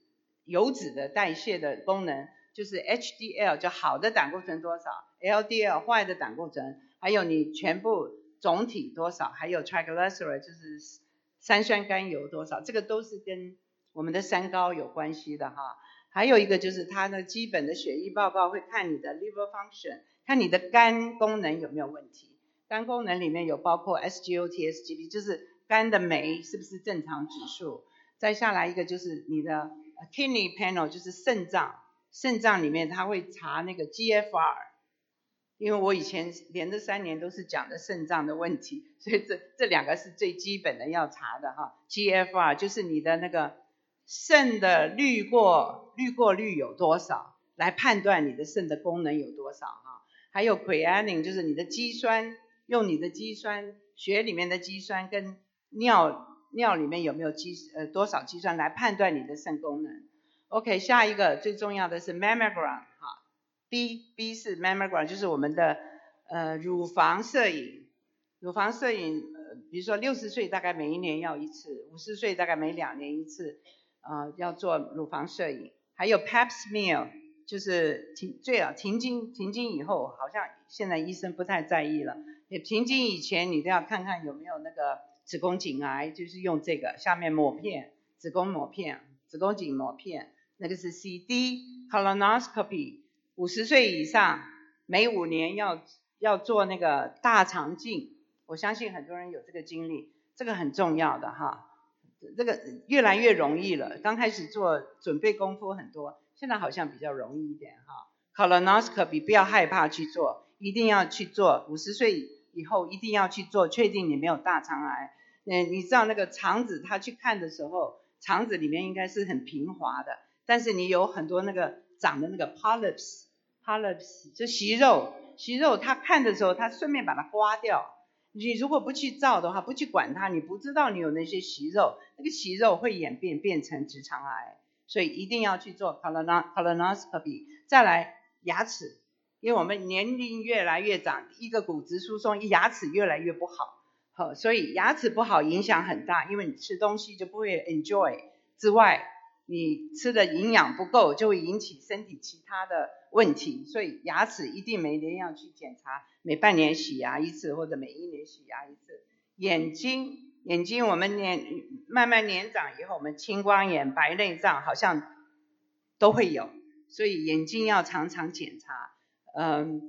油脂的代谢的功能，就是 HDL 就好的胆固醇多少，LDL 坏的胆固醇，还有你全部总体多少，还有 triglyceride 就是三酸甘油多少，这个都是跟我们的三高有关系的哈。还有一个就是它的基本的血液报告会看你的 liver function，看你的肝功能有没有问题，肝功能里面有包括 SGOT、SGP，就是肝的酶是不是正常指数。再下来一个就是你的 kidney panel，就是肾脏，肾脏里面它会查那个 GFR，因为我以前连着三年都是讲的肾脏的问题，所以这这两个是最基本的要查的哈。GFR 就是你的那个肾的滤过滤过率有多少，来判断你的肾的功能有多少哈。还有 Creining 就是你的肌酸，用你的肌酸，血里面的肌酸跟尿。尿里面有没有肌呃多少肌酸来判断你的肾功能？OK，下一个最重要的是 mammogram 哈，B B 是 mammogram 就是我们的呃乳房摄影，乳房摄影呃比如说六十岁大概每一年要一次，五十岁大概每两年一次，呃要做乳房摄影，还有 Pap smear 就是停最好停经停经以后好像现在医生不太在意了，也停经以前你都要看看有没有那个。子宫颈癌就是用这个，下面抹片，子宫抹片，子宫颈抹片，那个是 C D colonoscopy，五十岁以上每五年要要做那个大肠镜，我相信很多人有这个经历，这个很重要的哈，这个越来越容易了，刚开始做准备功夫很多，现在好像比较容易一点哈，colonoscopy 不要害怕去做，一定要去做，五十岁以后一定要去做，确定你没有大肠癌。嗯，你知道那个肠子，他去看的时候，肠子里面应该是很平滑的，但是你有很多那个长的那个 polyps，polyps 就息肉，息肉他看的时候，他顺便把它刮掉。你如果不去照的话，不去管它，你不知道你有那些息肉，那个息肉会演变变成直肠癌，所以一定要去做 colonoscopy。再来牙齿，因为我们年龄越来越长，一个骨质疏松，牙齿越来越不好。好，所以牙齿不好影响很大，因为你吃东西就不会 enjoy。之外，你吃的营养不够，就会引起身体其他的问题。所以牙齿一定每年要去检查，每半年洗牙一次或者每一年洗牙一次。眼睛眼睛我们年慢慢年长以后，我们青光眼、白内障好像都会有，所以眼睛要常常检查。嗯，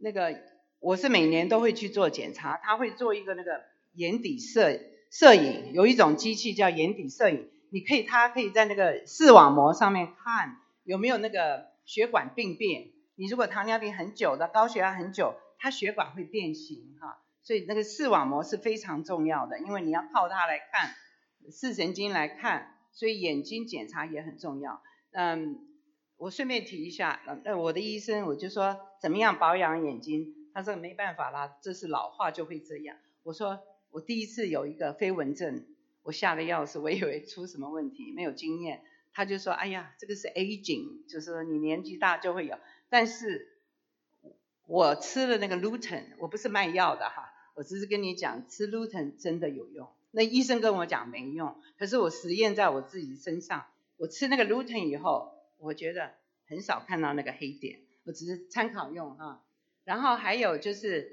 那个我是每年都会去做检查，他会做一个那个眼底摄摄影，有一种机器叫眼底摄影，你可以他可以在那个视网膜上面看有没有那个血管病变。你如果糖尿病很久的，高血压很久，它血管会变形哈。所以那个视网膜是非常重要的，因为你要靠它来看视神经来看，所以眼睛检查也很重要。嗯，我顺便提一下，那我的医生我就说怎么样保养眼睛，他说没办法啦，这是老化就会这样。我说我第一次有一个飞蚊症，我吓得要死，我以为出什么问题，没有经验。他就说，哎呀，这个是 aging，就是你年纪大就会有。但是我吃了那个 Lutein，我不是卖药的哈。我只是跟你讲，吃 LUTEN 真的有用。那医生跟我讲没用，可是我实验在我自己身上，我吃那个 LUTEN 以后，我觉得很少看到那个黑点。我只是参考用哈。然后还有就是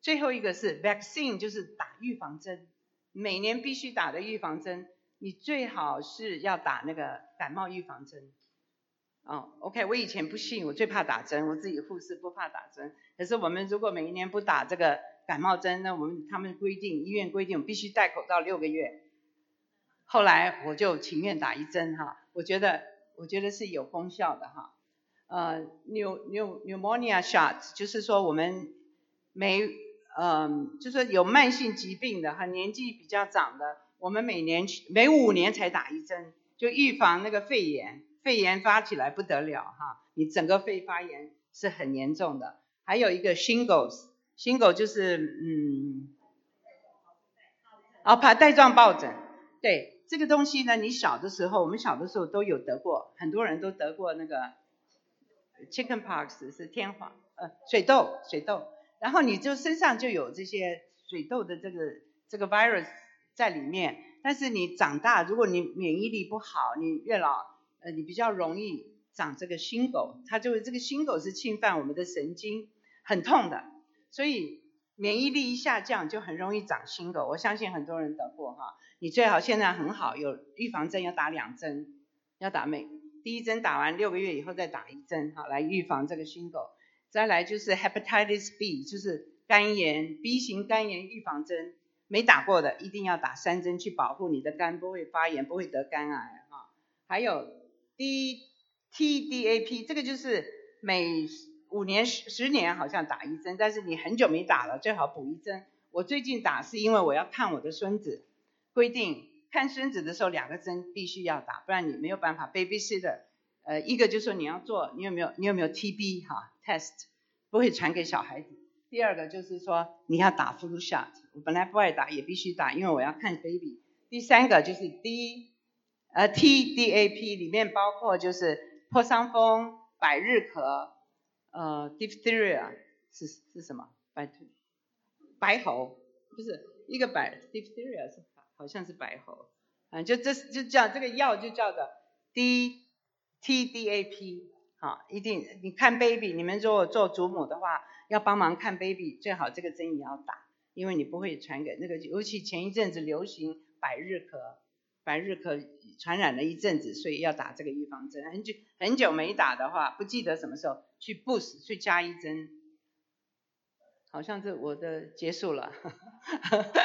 最后一个是 vaccine，就是打预防针，每年必须打的预防针，你最好是要打那个感冒预防针。哦，OK，我以前不信，我最怕打针，我自己护士不怕打针。可是我们如果每一年不打这个。感冒针，那我们他们规定医院规定我必须戴口罩六个月。后来我就情愿打一针哈，我觉得我觉得是有功效的哈。呃，new new pneumonia shot 就是说我们每嗯就是有慢性疾病的和年纪比较长的，我们每年每五年才打一针，就预防那个肺炎，肺炎发起来不得了哈，你整个肺发炎是很严重的。还有一个 shingles。新狗就是嗯，哦，怕带状疱疹，对这个东西呢，你小的时候，我们小的时候都有得过，很多人都得过那个 chicken pox 是天花呃水痘水痘，然后你就身上就有这些水痘的这个这个 virus 在里面，但是你长大，如果你免疫力不好，你越老呃你比较容易长这个新狗，它就这个新狗是侵犯我们的神经，很痛的。所以免疫力一下降就很容易长新狗，我相信很多人得过哈。你最好现在很好，有预防针要打两针，要打每第一针打完六个月以后再打一针哈，来预防这个新狗。再来就是 hepatitis B，就是肝炎 B 型肝炎预防针，没打过的一定要打三针去保护你的肝不会发炎，不会得肝癌哈。还有 D T D A P，这个就是每五年十十年好像打一针，但是你很久没打了，最好补一针。我最近打是因为我要看我的孙子，规定看孙子的时候两个针必须要打，不然你没有办法 baby sit 的。呃，一个就是说你要做，你有没有你有没有 TB 哈 test 不会传给小孩子。第二个就是说你要打 flu shot，我本来不爱打也必须打，因为我要看 baby。第三个就是 D 呃 TDAP 里面包括就是破伤风、百日咳。呃，diphtheria 是是什么？白兔白喉，不是一个白 diphtheria 是好像是白喉，啊，就这就叫这个药就叫做 D T D A P，好，一定你看 baby，你们如果做祖母的话，要帮忙看 baby，最好这个针也要打，因为你不会传给那个，尤其前一阵子流行百日咳，白日咳传染了一阵子，所以要打这个预防针，很久很久没打的话，不记得什么时候。去 boost 去加一针，好像这我的结束了。